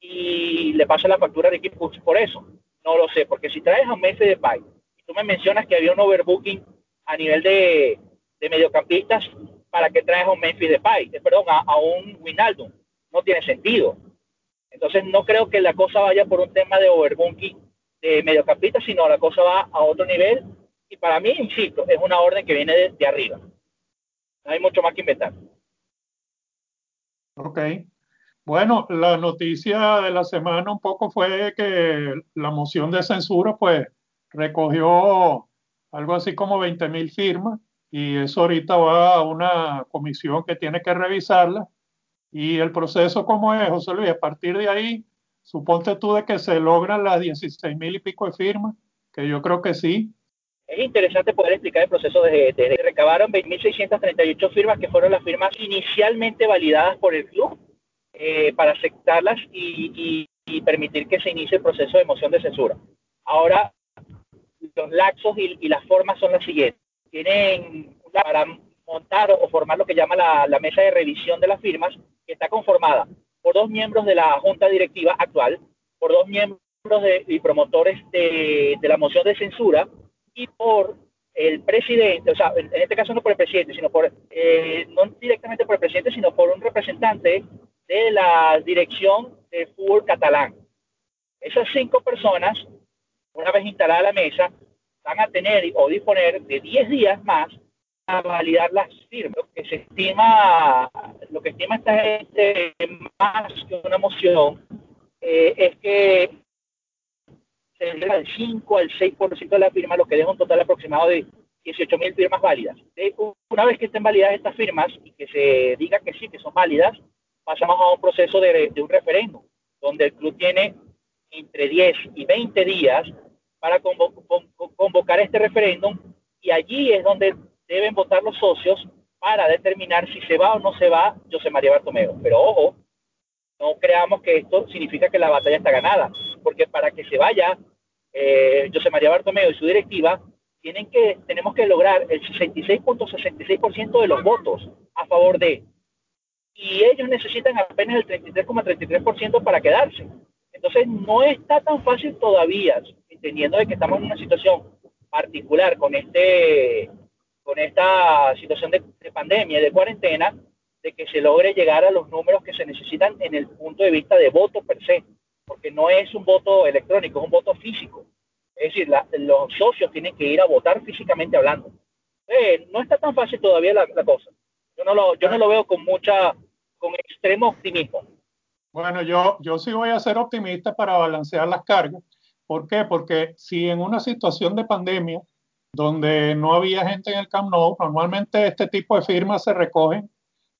y le pasa la factura de equipo por eso. No lo sé, porque si traes a un Messi de Pay y tú me mencionas que había un overbooking a nivel de, de mediocampistas, ¿para que traes a un Memphis de Pay? Perdón, a, a un Winaldum. No tiene sentido. Entonces no creo que la cosa vaya por un tema de overbooking de mediocampista, sino la cosa va a otro nivel. Y para mí, insisto, es una orden que viene de, arriba. No hay mucho más que inventar. Ok. Bueno, la noticia de la semana un poco fue que la moción de censura, pues, recogió algo así como 20 mil firmas y eso ahorita va a una comisión que tiene que revisarla. Y el proceso, ¿cómo es, José Luis? A partir de ahí, Suponte tú de que se logran las 16 mil y pico de firmas, que yo creo que sí. Es interesante poder explicar el proceso de, de, de recabaron 20.638 firmas que fueron las firmas inicialmente validadas por el club eh, para aceptarlas y, y, y, permitir que se inicie el proceso de moción de censura. Ahora, los laxos y, y las formas son las siguientes. Tienen para montar o formar lo que llama la, la mesa de revisión de las firmas, que está conformada por dos miembros de la Junta Directiva actual, por dos miembros de, y promotores de, la moción de censura y por el presidente, o sea, en, este caso no por el presidente, sino por, eh, no directamente por el presidente, sino por un representante de la dirección de fútbol catalán. Esas cinco personas, una vez instalada la mesa, van a tener o disponer de 10 días más a validar las firmas. Lo que se estima, lo que estima esta gente más que una moción eh, es que se al 5 al 6% de la firma, lo que deja un total aproximado de 18 mil firmas válidas. Una vez que estén validadas estas firmas y que se diga que sí, que son válidas, pasamos a un proceso de, de un referéndum, donde el club tiene entre 10 y 20 días para convo convocar este referéndum y allí es donde deben votar los socios para determinar si se va o no se va José María Bartomeu. Pero ojo, no creamos que esto significa que la batalla está ganada, porque para que se vaya eh, José María Bartomeu y su directiva, tienen que, tenemos que lograr el 66.66% de los votos a favor de. Y ellos necesitan apenas el 33,33% para quedarse. Entonces no está tan fácil todavía, entendiendo de que estamos en una situación particular con este con esta situación de, de pandemia, de cuarentena, de que se logre llegar a los números que se necesitan en el punto de vista de voto per se, porque no es un voto electrónico, es un voto físico. Es decir, la, los socios tienen que ir a votar físicamente hablando. Eh, no está tan fácil todavía la, la, cosa. Yo no, lo, yo no lo veo con mucha, con extremo optimismo. Bueno, yo, yo sí voy a ser optimista para balancear las cargas. ¿Por qué? Porque si en una situación de pandemia donde no había gente en el Camp Nou. Normalmente este tipo de firmas se recogen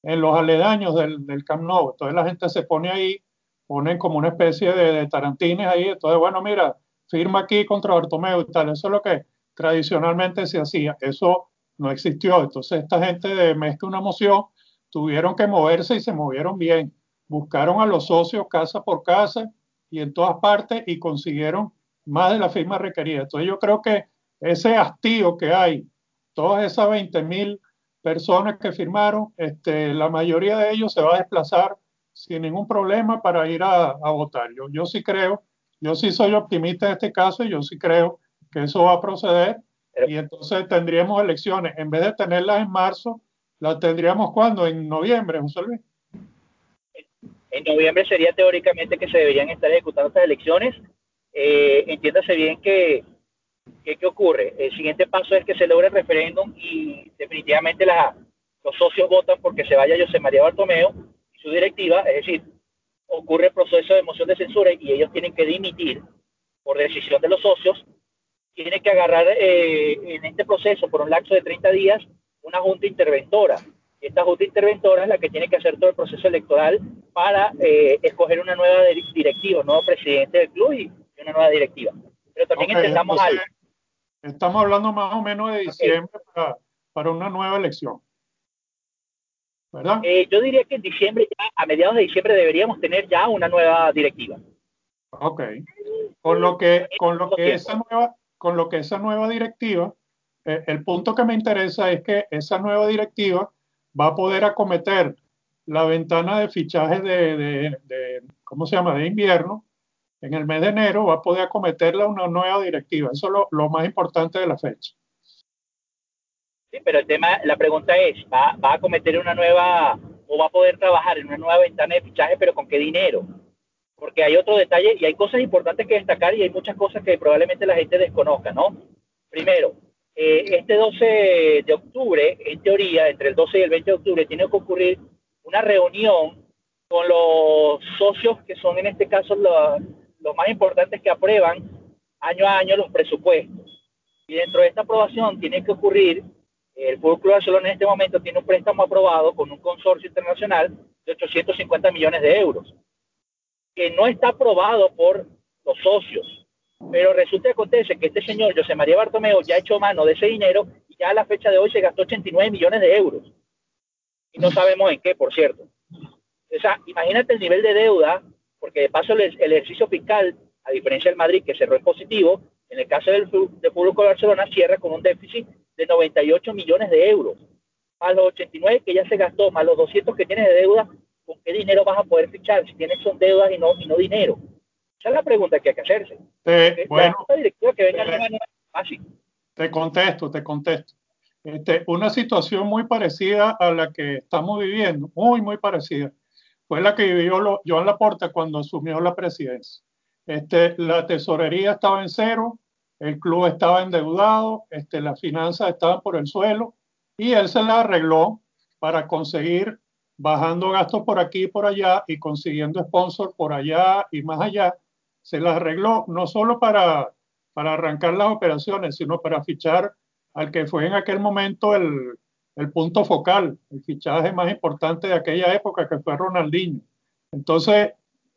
en los aledaños del, del Camp Nou. Entonces la gente se pone ahí, ponen como una especie de, de tarantines ahí. Entonces, bueno, mira, firma aquí contra Bartomeu y tal. Eso es lo que tradicionalmente se hacía. Eso no existió. Entonces esta gente de que una moción tuvieron que moverse y se movieron bien. Buscaron a los socios casa por casa y en todas partes y consiguieron más de la firma requerida. Entonces yo creo que ese hastío que hay, todas esas 20 mil personas que firmaron, este, la mayoría de ellos se va a desplazar sin ningún problema para ir a, votar. Yo, yo sí creo, yo sí soy optimista en este caso y yo sí creo que eso va a proceder y entonces tendríamos elecciones, en vez de tenerlas en marzo, las tendríamos cuando, en noviembre, José Luis. En noviembre sería teóricamente que se deberían estar ejecutando estas elecciones. Eh, entiéndase bien que, que, ¿qué ocurre? El siguiente paso es que se logre el referéndum y definitivamente la, los socios votan porque se vaya José María Bartomeo y su directiva, es decir, ocurre el proceso de moción de censura y ellos tienen que dimitir por decisión de los socios tiene que agarrar eh, en este proceso por un lapso de 30 días una junta interventora. Esta junta interventora es la que tiene que hacer todo el proceso electoral para eh, escoger una nueva directiva, un nuevo presidente del club y una nueva directiva. Pero también okay, entendamos algo. Estamos hablando más o menos de diciembre okay. para, para, una nueva elección. ¿Verdad? Eh, yo diría que en diciembre, ya, a mediados de diciembre, deberíamos tener ya una nueva directiva. Ok. Con lo que, con lo que esa nueva, con lo que esa nueva directiva, eh, el punto que me interesa es que esa nueva directiva va a poder acometer la ventana de fichajes de, de, de, ¿cómo se llama?, de invierno, en el mes de enero va a poder acometerla una nueva directiva. Eso es lo, lo más importante de la fecha. Sí, pero el tema, la pregunta es, ¿va, ¿va a acometer una nueva o va a poder trabajar en una nueva ventana de fichaje, pero con qué dinero? porque hay otro detalle y hay cosas importantes que destacar y hay muchas cosas que probablemente la gente desconozca, ¿no? Primero, eh, este 12 de octubre, en teoría, entre el 12 y el 20 de octubre, tiene que ocurrir una reunión con los socios que son en este caso los, los más importantes que aprueban año a año los presupuestos. Y dentro de esta aprobación tiene que ocurrir, el Fútbol Club Barcelona en este momento tiene un préstamo aprobado con un consorcio internacional de 850 millones de euros que no está aprobado por los socios. Pero resulta que acontece que este señor, José María Bartomeo, ya ha hecho mano de ese dinero y ya a la fecha de hoy se gastó 89 millones de euros. Y no sabemos en qué, por cierto. O sea, imagínate el nivel de deuda, porque de paso el, el ejercicio fiscal, a diferencia del Madrid, que cerró en positivo, en el caso del de Público de Barcelona cierra con un déficit de 98 millones de euros. Más los 89 que ya se gastó, más los 200 que tiene de deuda, ¿con qué dinero vas a poder fichar si tienes son deudas y no, y no dinero? Esa es la pregunta que hay que hacerse. Te, bueno, directiva que venga te, fácil. te contesto, te contesto. Este, una situación muy parecida a la que estamos viviendo, muy, muy parecida, fue la que vivió Joan Laporta cuando asumió la presidencia. Este, la tesorería estaba en cero, el club estaba endeudado, este, las finanzas estaban por el suelo y él se la arregló para conseguir bajando gastos por aquí y por allá y consiguiendo sponsor por allá y más allá, se las arregló no solo para arrancar las operaciones, sino para fichar al que fue en aquel momento el, el punto focal, el fichaje más importante de aquella época, que fue Ronaldinho. Entonces,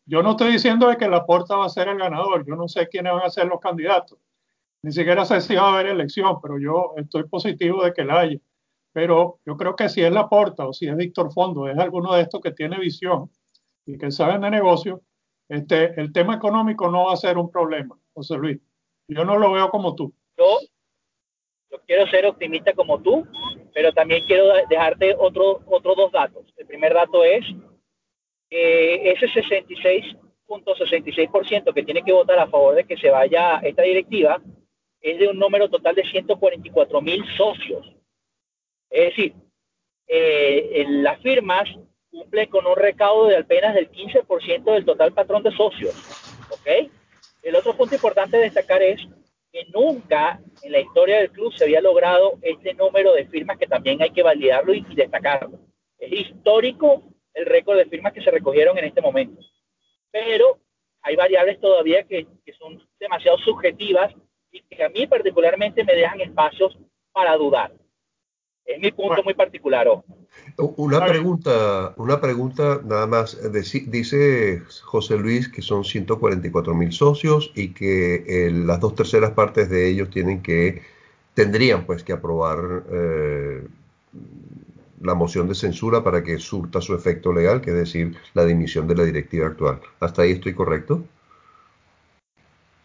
yo no estoy diciendo de que la porta va a ser el ganador, yo no sé quiénes van a ser los candidatos, ni siquiera sé si va a haber elección, pero yo estoy positivo de que la haya pero yo creo que si es Laporta o si es Víctor Fondo, es alguno de estos que tiene visión y que saben de negocio, este, el tema económico no va a ser un problema, José Luis. Yo no lo veo como tú. Yo, yo quiero ser optimista como tú, pero también quiero dejarte otro, otros dos datos. El primer dato es que ese 66.66% que tiene que votar a favor de que se vaya esta directiva es de un número total de 144 mil socios es decir, eh, las firmas cumplen con un recaudo de apenas del 15% del total patrón de socios. ¿Ok? El otro punto importante de destacar es que nunca en la historia del club se había logrado este número de firmas que también hay que validarlo y, y destacarlo. Es histórico el récord de firmas que se recogieron en este momento. Pero hay variables todavía que, que son demasiado subjetivas y que a mí particularmente me dejan espacios para dudar. Es mi punto bueno. muy particular. Oh. Una pregunta, una pregunta nada más. Dice José Luis que son 144 mil socios y que las dos terceras partes de ellos tienen que, tendrían pues que aprobar eh, la moción de censura para que surta su efecto legal, que es decir, la dimisión de la directiva actual. ¿Hasta ahí estoy correcto?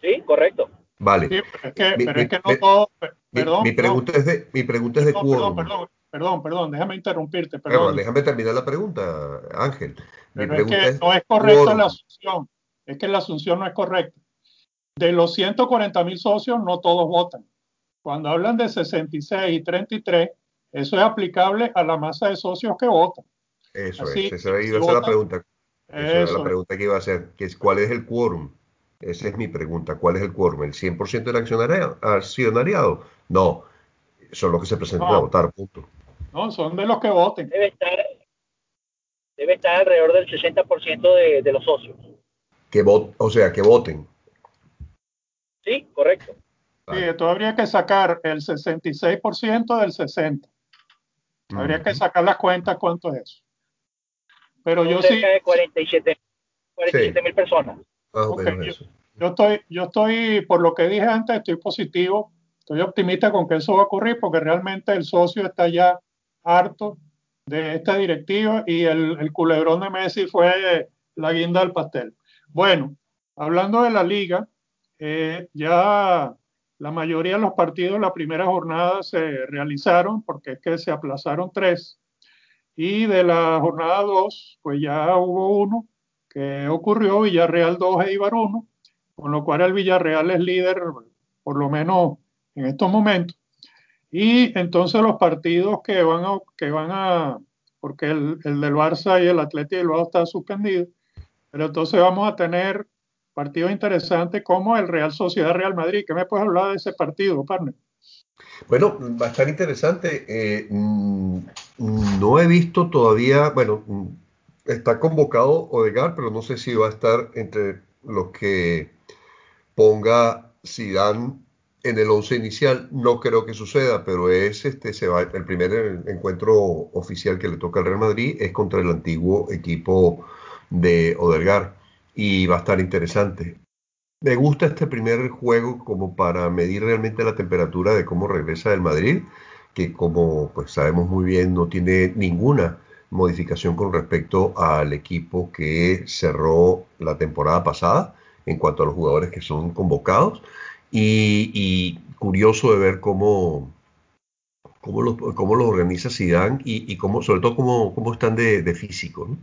Sí, correcto. Vale. pero es que, no todo. Perdón. Mi, pregunta es de, mi pregunta es de perdón, perdón, perdón, perdón, déjame interrumpirte. Perdón. déjame terminar la pregunta, Ángel. Mi pregunta es que no es correcta la asunción. Es que la asunción no es correcta. De los 140 mil socios, no todos votan. Cuando hablan de 66 y 33, eso es aplicable a la masa de socios que votan. Eso es, esa iba a ser la pregunta. Esa es la pregunta que iba a hacer, que es cuál es el quórum. Esa es mi pregunta, ¿cuál es el quórum? ¿El 100% del accionariado? No, son los que se presentan a votar, punto. No, son de los que voten. Debe estar, debe estar alrededor del 60% de, de los socios. Que o sea, que voten. Sí, correcto. Sí, esto habría que sacar el 66% del 60%. Habría que sacar las cuentas cuánto es eso. Pero yo cerca sí. de 47 mil personas. yo, estoy, yo estoy, por lo que dije antes, estoy positivo, estoy optimista con que eso va a ocurrir porque realmente el socio está ya harto de esta directiva y el, el culebrón de Messi fue la guinda del pastel. Bueno, hablando de la liga, eh, ya la mayoría de los partidos la primera jornada se realizaron porque es que se aplazaron tres. Y de la jornada dos, pues ya hubo uno que ocurrió, Villarreal 2 e Ibar 1, con lo cual el Villarreal es líder, por lo menos en estos momentos. Y entonces los partidos que van a, que van a porque el, el del Barça y el Atlético de Bilbao está suspendido, pero entonces vamos a tener partidos interesantes como el Real Sociedad Real Madrid. ¿Qué me puedes hablar de ese partido, partner? Bueno, va a estar interesante. Eh, mm, no he visto todavía, bueno, mm, está convocado Odegar, pero no sé si va a estar entre los que ponga Zidane en el once inicial. No creo que suceda, pero es este el primer encuentro oficial que le toca al Real Madrid es contra el antiguo equipo de Odegar y va a estar interesante. Me gusta este primer juego como para medir realmente la temperatura de cómo regresa el Madrid, que como pues sabemos muy bien no tiene ninguna modificación con respecto al equipo que cerró la temporada pasada en cuanto a los jugadores que son convocados y, curioso de ver cómo cómo los, cómo los organiza Zidane y, y cómo, sobre todo cómo, cómo están de, físico.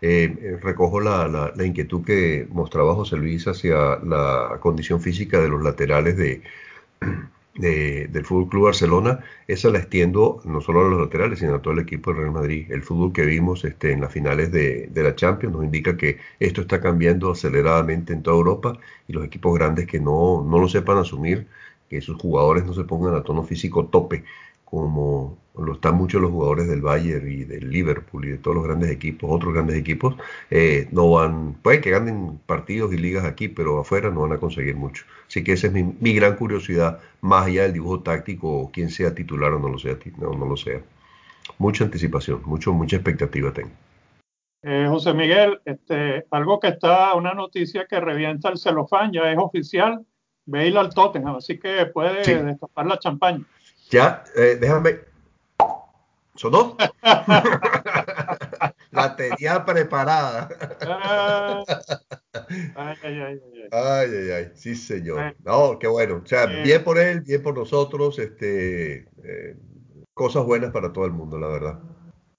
Eh, eh, recojo la, inquietud que mostraba José Luis hacia la condición física de los laterales de, del Fútbol Club Barcelona. Esa la extiendo no solo a los laterales, sino a todo el equipo del Real Madrid. El fútbol que vimos este, en las finales de, de la Champions nos indica que esto está cambiando aceleradamente en toda Europa y los equipos grandes que no, no lo sepan asumir, que sus jugadores no se pongan a tono físico tope como lo están muchos los jugadores del Bayern y del Liverpool y de todos los grandes equipos, otros grandes equipos, eh, no van, pueden que ganen partidos y ligas aquí, pero afuera no van a conseguir mucho. Así que esa es mi, gran curiosidad, más allá del dibujo táctico, quién sea titular o no lo sea, no, no lo sea. Mucha anticipación, mucho, mucha expectativa tengo. Eh, José Miguel, este, algo que está, una noticia que revienta el celofán, ya es oficial, Bale al Tottenham, así que puede destapar la champaña. Ya, eh, déjame. ¿Sonó? la tenía preparada. ay, ay, ay, ay. Ay, ay, Sí, señor. No, qué bueno. O sea, bien por él, bien por nosotros. Este, eh, cosas buenas para todo el mundo, la verdad.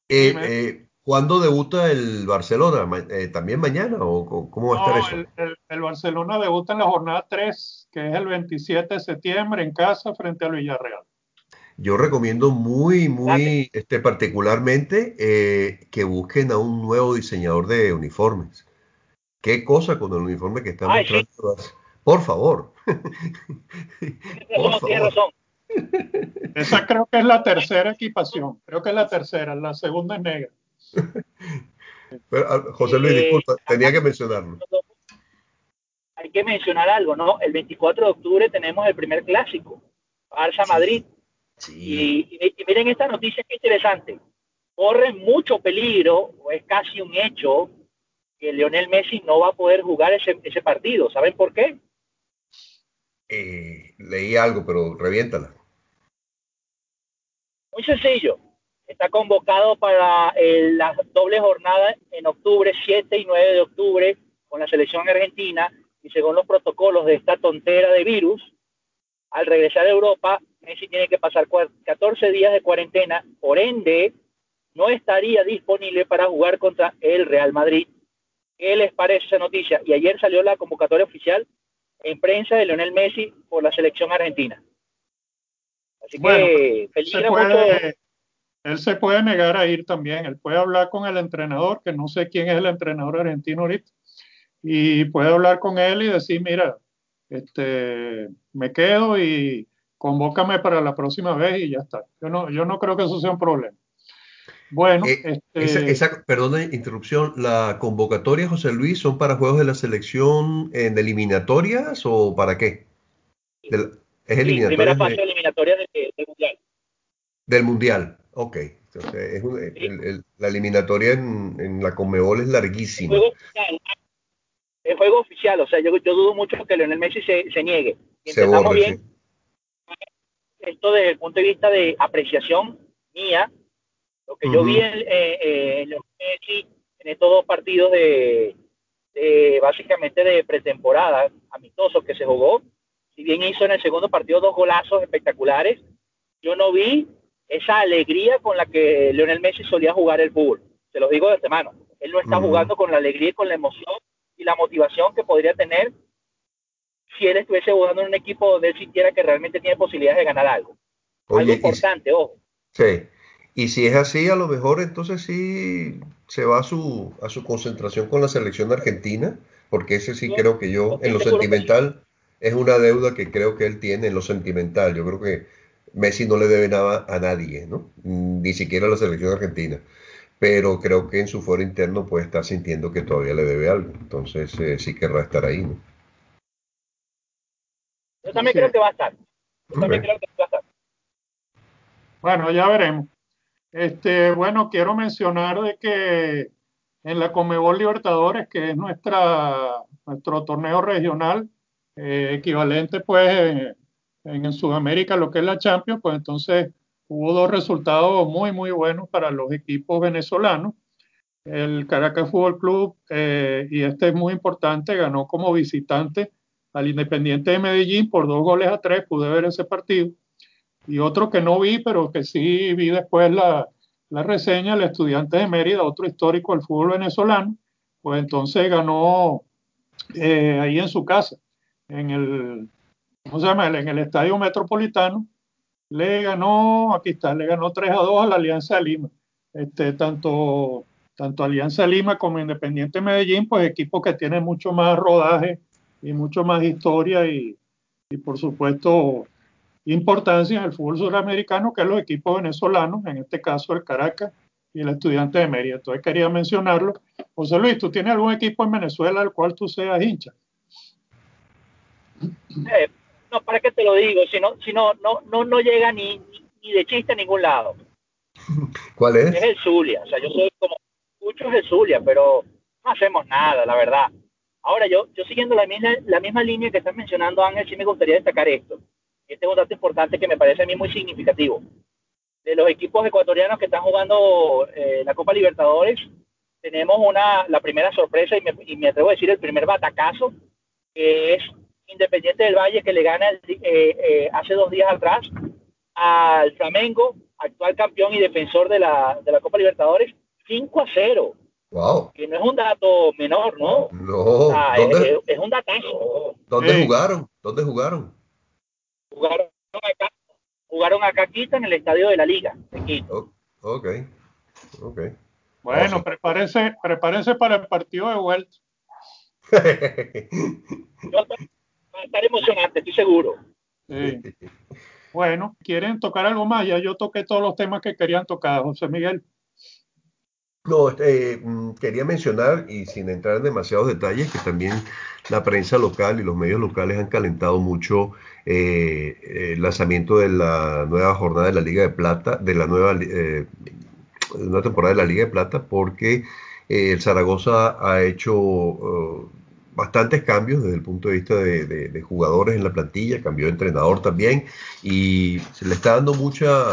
Eh, eh, ¿Cuándo debuta el Barcelona? ¿También mañana o cómo va a estar eso? El, el, Barcelona debuta en la jornada 3, que es el 27 de septiembre en casa frente al Villarreal. Yo recomiendo muy, muy este, particularmente eh, que busquen a un nuevo diseñador de uniformes. ¿Qué cosa con el uniforme que está mostrando? Por favor. Por favor. Esa creo que es la tercera equipación. Creo que es la tercera. La segunda es negra. Ah, José Luis, disculpa, tenía que mencionarlo. Hay que mencionar algo, ¿no? El 24 de octubre tenemos el primer clásico. Barça Madrid. Y, miren esta noticia que interesante. corre mucho peligro, o es casi un hecho, que Lionel Messi no va a poder jugar ese, ese partido. ¿Saben por qué? Eh, leí algo, pero reviéntala. Muy sencillo. Está convocado para eh, la doble jornada en octubre, 7 y 9 de octubre, con la selección argentina. Y según los protocolos de esta tontera de virus, al regresar a Europa, Messi tiene que pasar 14 días de cuarentena. Por ende, no estaría disponible para jugar contra el Real Madrid. ¿Qué les parece esa noticia? Y ayer salió la convocatoria oficial en prensa de Lionel Messi por la selección argentina. Así que puede, Él se puede negar a ir también. Él puede hablar con el entrenador, que no sé quién es el entrenador argentino ahorita, y puede hablar con él y decir, mira, este, me quedo y convócame para la próxima vez y ya está. Yo no, yo no creo que eso sea un problema. Bueno, eh, este... esa, perdón, interrupción, ¿la convocatoria, José Luis, son para juegos de la selección en eliminatorias o para qué? es eliminatoria. primera fase de, eliminatoria del, Mundial. Del Mundial, ok. Entonces, es la eliminatoria en, la Conmebol es larguísima. El juego oficial, o sea, yo, yo dudo mucho que Leonel Messi se, se niegue. se borre, bien, esto desde el punto de vista de apreciación mía, lo que yo vi en, eh, eh, en estos dos partidos de, básicamente de pretemporada, amistosos que se jugó, si bien hizo en el segundo partido dos golazos espectaculares, yo no vi esa alegría con la que Lionel Messi solía jugar el fútbol. Se lo digo de antemano. Él no está jugando con la alegría y con la emoción y la motivación que podría tener si él estuviese jugando en un equipo donde él sintiera que realmente tiene posibilidades de ganar algo. algo importante, ojo. Sí. Y si es así, a lo mejor entonces sí se va a su, a su concentración con la selección argentina, porque ese sí creo que yo, en lo sentimental, es una deuda que creo que él tiene en lo sentimental. Yo creo que Messi no le debe nada a nadie, ¿no? Ni siquiera a la selección argentina. Pero creo que en su foro interno puede estar sintiendo que todavía le debe algo. Entonces eh, sí querrá estar ahí, ¿no? Yo también creo que va a estar. Yo también creo que va a estar. Bueno, ya veremos. Este, bueno, quiero mencionar de que en la Comebol Libertadores, que es nuestra, nuestro torneo regional, eh, equivalente pues en, Sudamérica lo que es la Champions, pues entonces hubo dos resultados muy, muy buenos para los equipos venezolanos. El Caracas Fútbol Club, eh, y este es muy importante, ganó como visitante al Independiente de Medellín por dos goles a tres, pude ver ese partido y otro que no vi, pero que sí vi después la, la reseña, el estudiante de Mérida, otro histórico del fútbol venezolano, pues entonces ganó eh, ahí en su casa, en el, ¿cómo se llama? En el Estadio Metropolitano, le ganó, aquí está, le ganó 3 a 2 a la Alianza de Lima. Este, tanto, tanto Alianza Lima como Independiente Medellín, pues equipos que tienen mucho más rodaje y mucho más historia y, y por supuesto importancia en el fútbol sudamericano, que es los equipos venezolanos, en este caso el Caracas y el Estudiante de Mérida. Entonces quería mencionarlo. José Luis, ¿tú tienes algún equipo en Venezuela al cual tú seas hincha? Eh, no, ¿para qué te lo digo? Si no, si no, no, no, llega ni, ni, de chiste a ningún lado. ¿Cuál es? Es el Zulia. O sea, yo soy como muchos el Zulia, pero no hacemos nada, la verdad. Ahora, yo, yo siguiendo la misma, la misma línea que estás mencionando, Ángel, sí me gustaría destacar esto este es un dato importante que me parece a mí muy significativo. De los equipos ecuatorianos que están jugando eh, la Copa Libertadores, tenemos una, la primera sorpresa y me, y me, atrevo a decir el primer batacazo, que es Independiente del Valle, que le gana eh, eh, hace dos días atrás al Flamengo, actual campeón y defensor de la, de la Copa Libertadores, 5 a 0. Wow. Que no es un dato menor, ¿no? No. ¿Dónde, es, un datazo. ¿Dónde jugaron? ¿Dónde jugaron? Jugaron acá, jugaron acá Quito en el estadio de la Liga. Oh, ok, ok. Bueno, prepárese, prepárese para el partido de vuelta. va a estar emocionante, estoy seguro. Bueno, ¿quieren tocar algo más? Ya yo toqué todos los temas que querían tocar, José Miguel. No, mm, quería mencionar, y sin entrar en demasiados detalles, que también la prensa local y los medios locales han calentado mucho eh, el lanzamiento de la nueva jornada de la Liga de Plata, de la nueva, eh, una temporada de la Liga de Plata porque eh, el Zaragoza ha hecho uh, bastantes cambios desde el punto de vista de, jugadores en la plantilla, cambió de entrenador también y se le está dando mucha,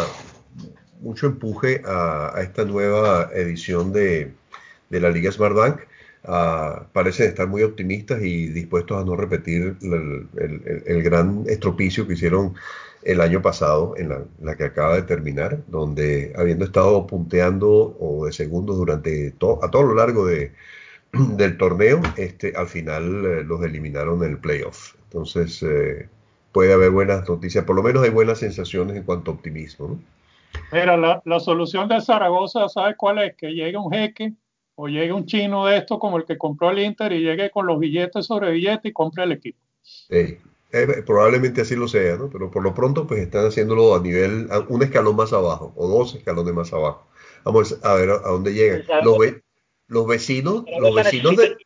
mucho empuje a, esta nueva edición de, la Liga Smartbank. Uh, parecen estar muy optimistas y dispuestos a no repetir el, gran estropicio que hicieron el año pasado, en la, que acaba de terminar, donde habiendo estado punteando o de segundos durante a todo lo largo de, del torneo, este, al final eh, los eliminaron en el playoff. Entonces, eh, puede haber buenas noticias, por lo menos hay buenas sensaciones en cuanto a optimismo. Mira, la, la, solución de Zaragoza, ¿sabes cuál es? Que llegue un jeque o llegue un chino de esto como el que compró el Inter y llegue con los billetes sobre billetes y compre el equipo. Sí, probablemente así lo sea, ¿no? Pero por lo pronto pues están haciéndolo a nivel, un escalón más abajo o dos escalones más abajo. Vamos a ver a, dónde llegan. Los, los vecinos, los vecinos de...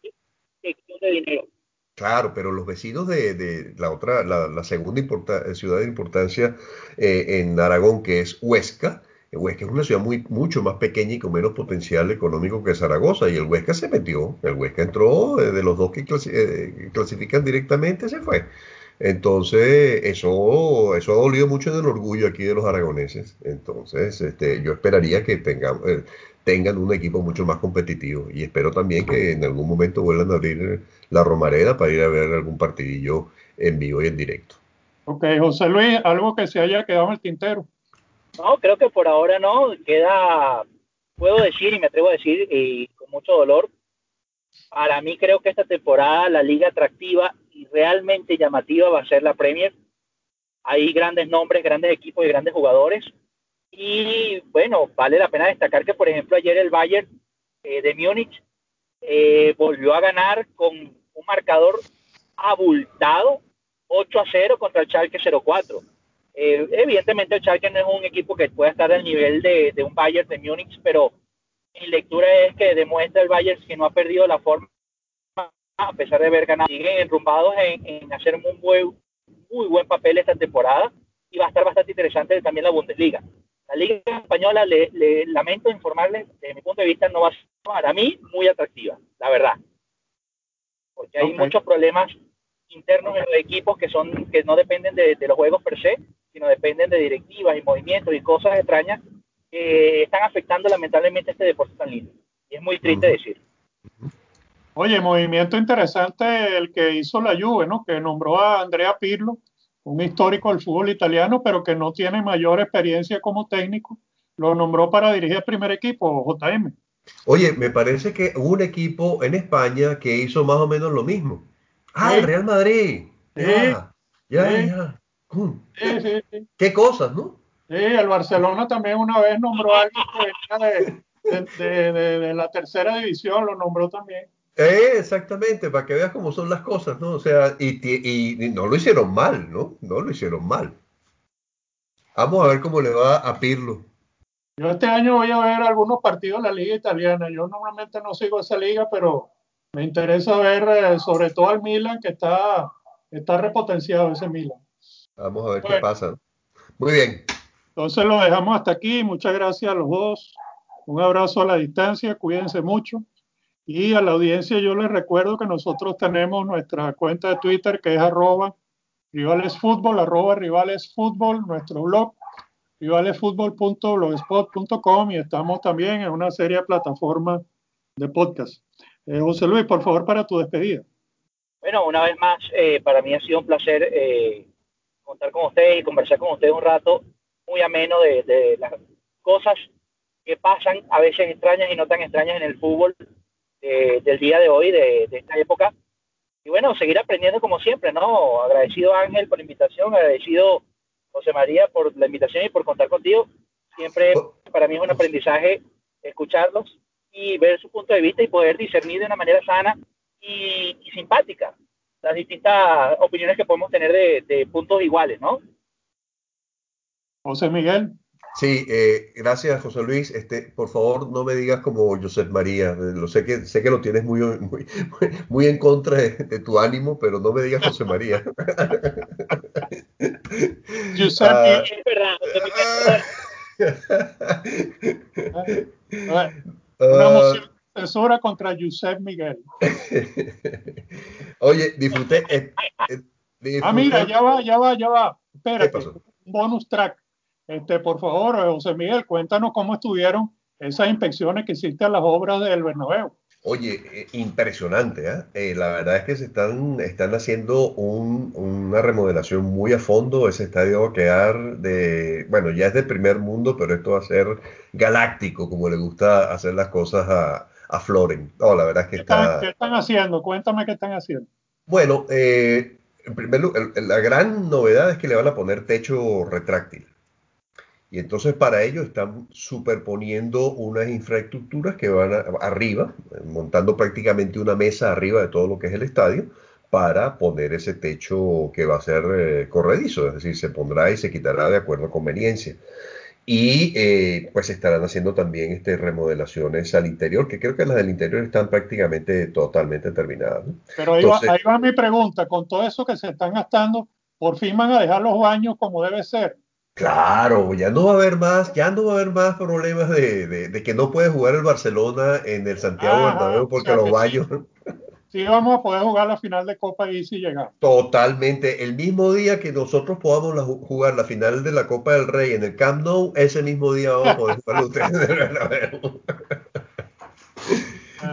Claro, pero los vecinos de, la otra, la, segunda ciudad de importancia eh, en Aragón, que es Huesca, Huesca es una ciudad muy, mucho más pequeña y con menos potencial económico que Zaragoza, y el Huesca se metió, el Huesca entró, eh, de los dos que eh, clasifican directamente, se fue. Entonces, eso, eso ha dolido mucho en el orgullo aquí de los aragoneses. Entonces, este, yo esperaría que tengan, eh, tengan un equipo mucho más competitivo y espero también que en algún momento vuelvan a abrir la Romareda para ir a ver algún partidillo en vivo y en directo. Ok, José Luis, algo que se haya quedado en el tintero. No, creo que por ahora no. Queda, puedo decir y me atrevo a decir y con mucho dolor, para mí creo que esta temporada la liga atractiva y realmente llamativa va a ser la Premier. Hay grandes nombres, grandes equipos y grandes jugadores. Y bueno, vale la pena destacar que, por ejemplo, ayer el Bayern eh, de Múnich eh, volvió a ganar con un marcador abultado 8 a 0 contra el Schalke 04. Eh, evidentemente el Schalke no es un equipo que pueda estar al nivel de, un Bayern de Múnich, pero mi lectura es que demuestra el Bayern que no ha perdido la forma a pesar de haber ganado, siguen enrumbados en, hacer un muy buen papel esta temporada y va a estar bastante interesante también la Bundesliga. La Liga Española, le, lamento informarles, desde mi punto de vista, no va a ser para mí muy atractiva, la verdad. Porque hay muchos problemas internos en los equipos que, son, que no dependen de, los juegos per se, sino dependen de directivas y movimientos y cosas extrañas que están afectando lamentablemente este deporte tan lindo. Y es muy triste decir. Oye, movimiento interesante el que hizo la Juve, ¿no? Que nombró a Andrea Pirlo, un histórico del fútbol italiano, pero que no tiene mayor experiencia como técnico. Lo nombró para dirigir el primer equipo, JM. Oye, me parece que hubo un equipo en España que hizo más o menos lo mismo. Ah, el Real Madrid. Ya, ya, ya. Sí, sí, Qué cosas, ¿no? Sí, el Barcelona también una vez nombró a alguien que venía de la tercera división, lo nombró también. Eh, exactamente, para que veas cómo son las cosas, ¿no? O sea, y, no lo hicieron mal, ¿no? No lo hicieron mal. Vamos a ver cómo le va a Pirlo. Yo este año voy a ver algunos partidos de la liga italiana. Yo normalmente no sigo esa liga, pero me interesa ver eh, sobre todo al Milan, que está, está repotenciado ese Milan. Vamos a ver qué pasa. Muy bien. Entonces lo dejamos hasta aquí. Muchas gracias a los dos. Un abrazo a la distancia. Cuídense mucho. Y a la audiencia yo les recuerdo que nosotros tenemos nuestra cuenta de Twitter que es arroba rivalesfútbol, arroba rivalesfútbol, nuestro blog rivalesfútbol.blogspot.com y estamos también en una serie de plataformas de podcast. Eh, José Luis, por favor, para tu despedida. Bueno, una vez más, eh, para mí ha sido un placer eh, contar con ustedes y conversar con ustedes un rato muy ameno de, de las cosas que pasan, a veces extrañas y no tan extrañas en el fútbol del día de hoy, de, esta época. Y bueno, seguir aprendiendo como siempre, ¿no? Agradecido Ángel por la invitación, agradecido José María por la invitación y por contar contigo. Siempre para mí es un aprendizaje escucharlos y ver su punto de vista y poder discernir de una manera sana y, simpática las distintas opiniones que podemos tener de, de puntos iguales, ¿no? José Miguel. Sí, eh, gracias José Luis. Este, por favor, no me digas como José María. Lo sé que sé que lo tienes muy muy, muy en contra de, tu ánimo, pero no me digas José María. Ah, es verdad. Una moción censura contra Josep Miguel. Oye, disfruté, eh, eh, disfruté, Ah, mira, ya va, ya va, ya va. Espérate, bonus track. Este, por favor, José Miguel, cuéntanos cómo estuvieron esas inspecciones que hiciste a las obras del Bernabéu. Oye, eh, impresionante, ¿ah? Eh, la verdad es que se están, están haciendo un- una remodelación muy a fondo. Ese estadio va a quedar de, bueno, ya es de primer mundo, pero esto va a ser galáctico, como le gusta hacer las cosas a, a Floren. No, la verdad es que ¿Qué están, está, qué están haciendo? Cuéntame qué están haciendo. Bueno, eh, en primer lugar, la gran novedad es que le van a poner techo retráctil. Y entonces para ello están superponiendo unas infraestructuras que van a- arriba, eh, montando prácticamente una mesa arriba de todo lo que es el estadio, para poner ese techo que va a ser eh, corredizo, es decir, se pondrá y se quitará de acuerdo a conveniencia. Y eh, pues estarán haciendo también este, remodelaciones al interior, que creo que las del interior están prácticamente totalmente terminadas. ¿no? Pero ahí, va, ahí va mi pregunta, con todo eso que se están gastando, por fin van a dejar los baños como debe ser. Claro, ya no va a haber más, ya no va a haber más problemas de, de- de que no puede jugar el Barcelona en el Santiago Ajá, Bernabéu o porque sea los baños Sí vamos a poder jugar la final de Copa y si llegamos. totalmente, el mismo día que nosotros podamos la- jugar la final de la Copa del Rey en el Camp Nou, ese mismo día vamos a poder jugar ustedes en el Bernabéu.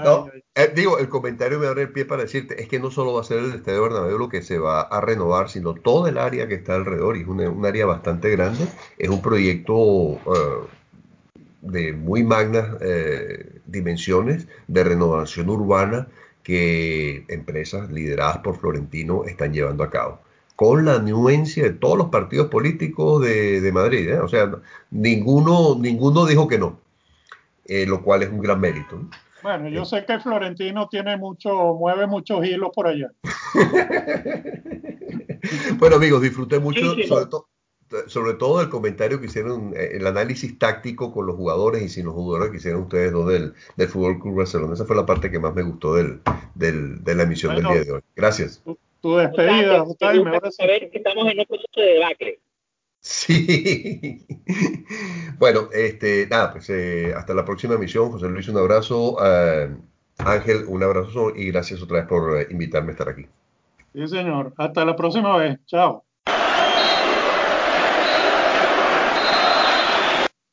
No. Eh, digo, el comentario me abre el pie para decirte, es que no solo va a ser el Estadio Bernabéu lo que se va a renovar, sino todo el área que está alrededor, y es una- un área bastante grande, es un proyecto eh, de muy magnas eh, dimensiones de renovación urbana que empresas lideradas por Florentino están llevando a cabo, con la anuencia de todos los partidos políticos de, de Madrid, ¿eh? O sea, ninguno, ninguno dijo que no, eh, lo cual es un gran mérito. ¿No? Bueno, yo sé que Florentino tiene mucho, mueve muchos hilos por allá. Bueno, amigos, disfruté mucho, sobre, to- sobre todo el comentario que hicieron, eh, el análisis táctico con los jugadores y sin los jugadores que hicieron ustedes dos del, del Fútbol Club Barcelona. Esa fue la parte que más me gustó del, del- de la emisión Bueno. del día de hoy. Gracias. Tu, tu despedida, O sea, que- Jaime, me ahora gusta sí. saber que estamos en un proceso de debacle. Sí. Bueno, este, nada, pues eh, hasta la próxima emisión. José Luis, un abrazo. eh, Ángel, un abrazo y gracias otra vez por eh, invitarme a estar aquí. Sí, señor. Hasta la próxima vez. Chao.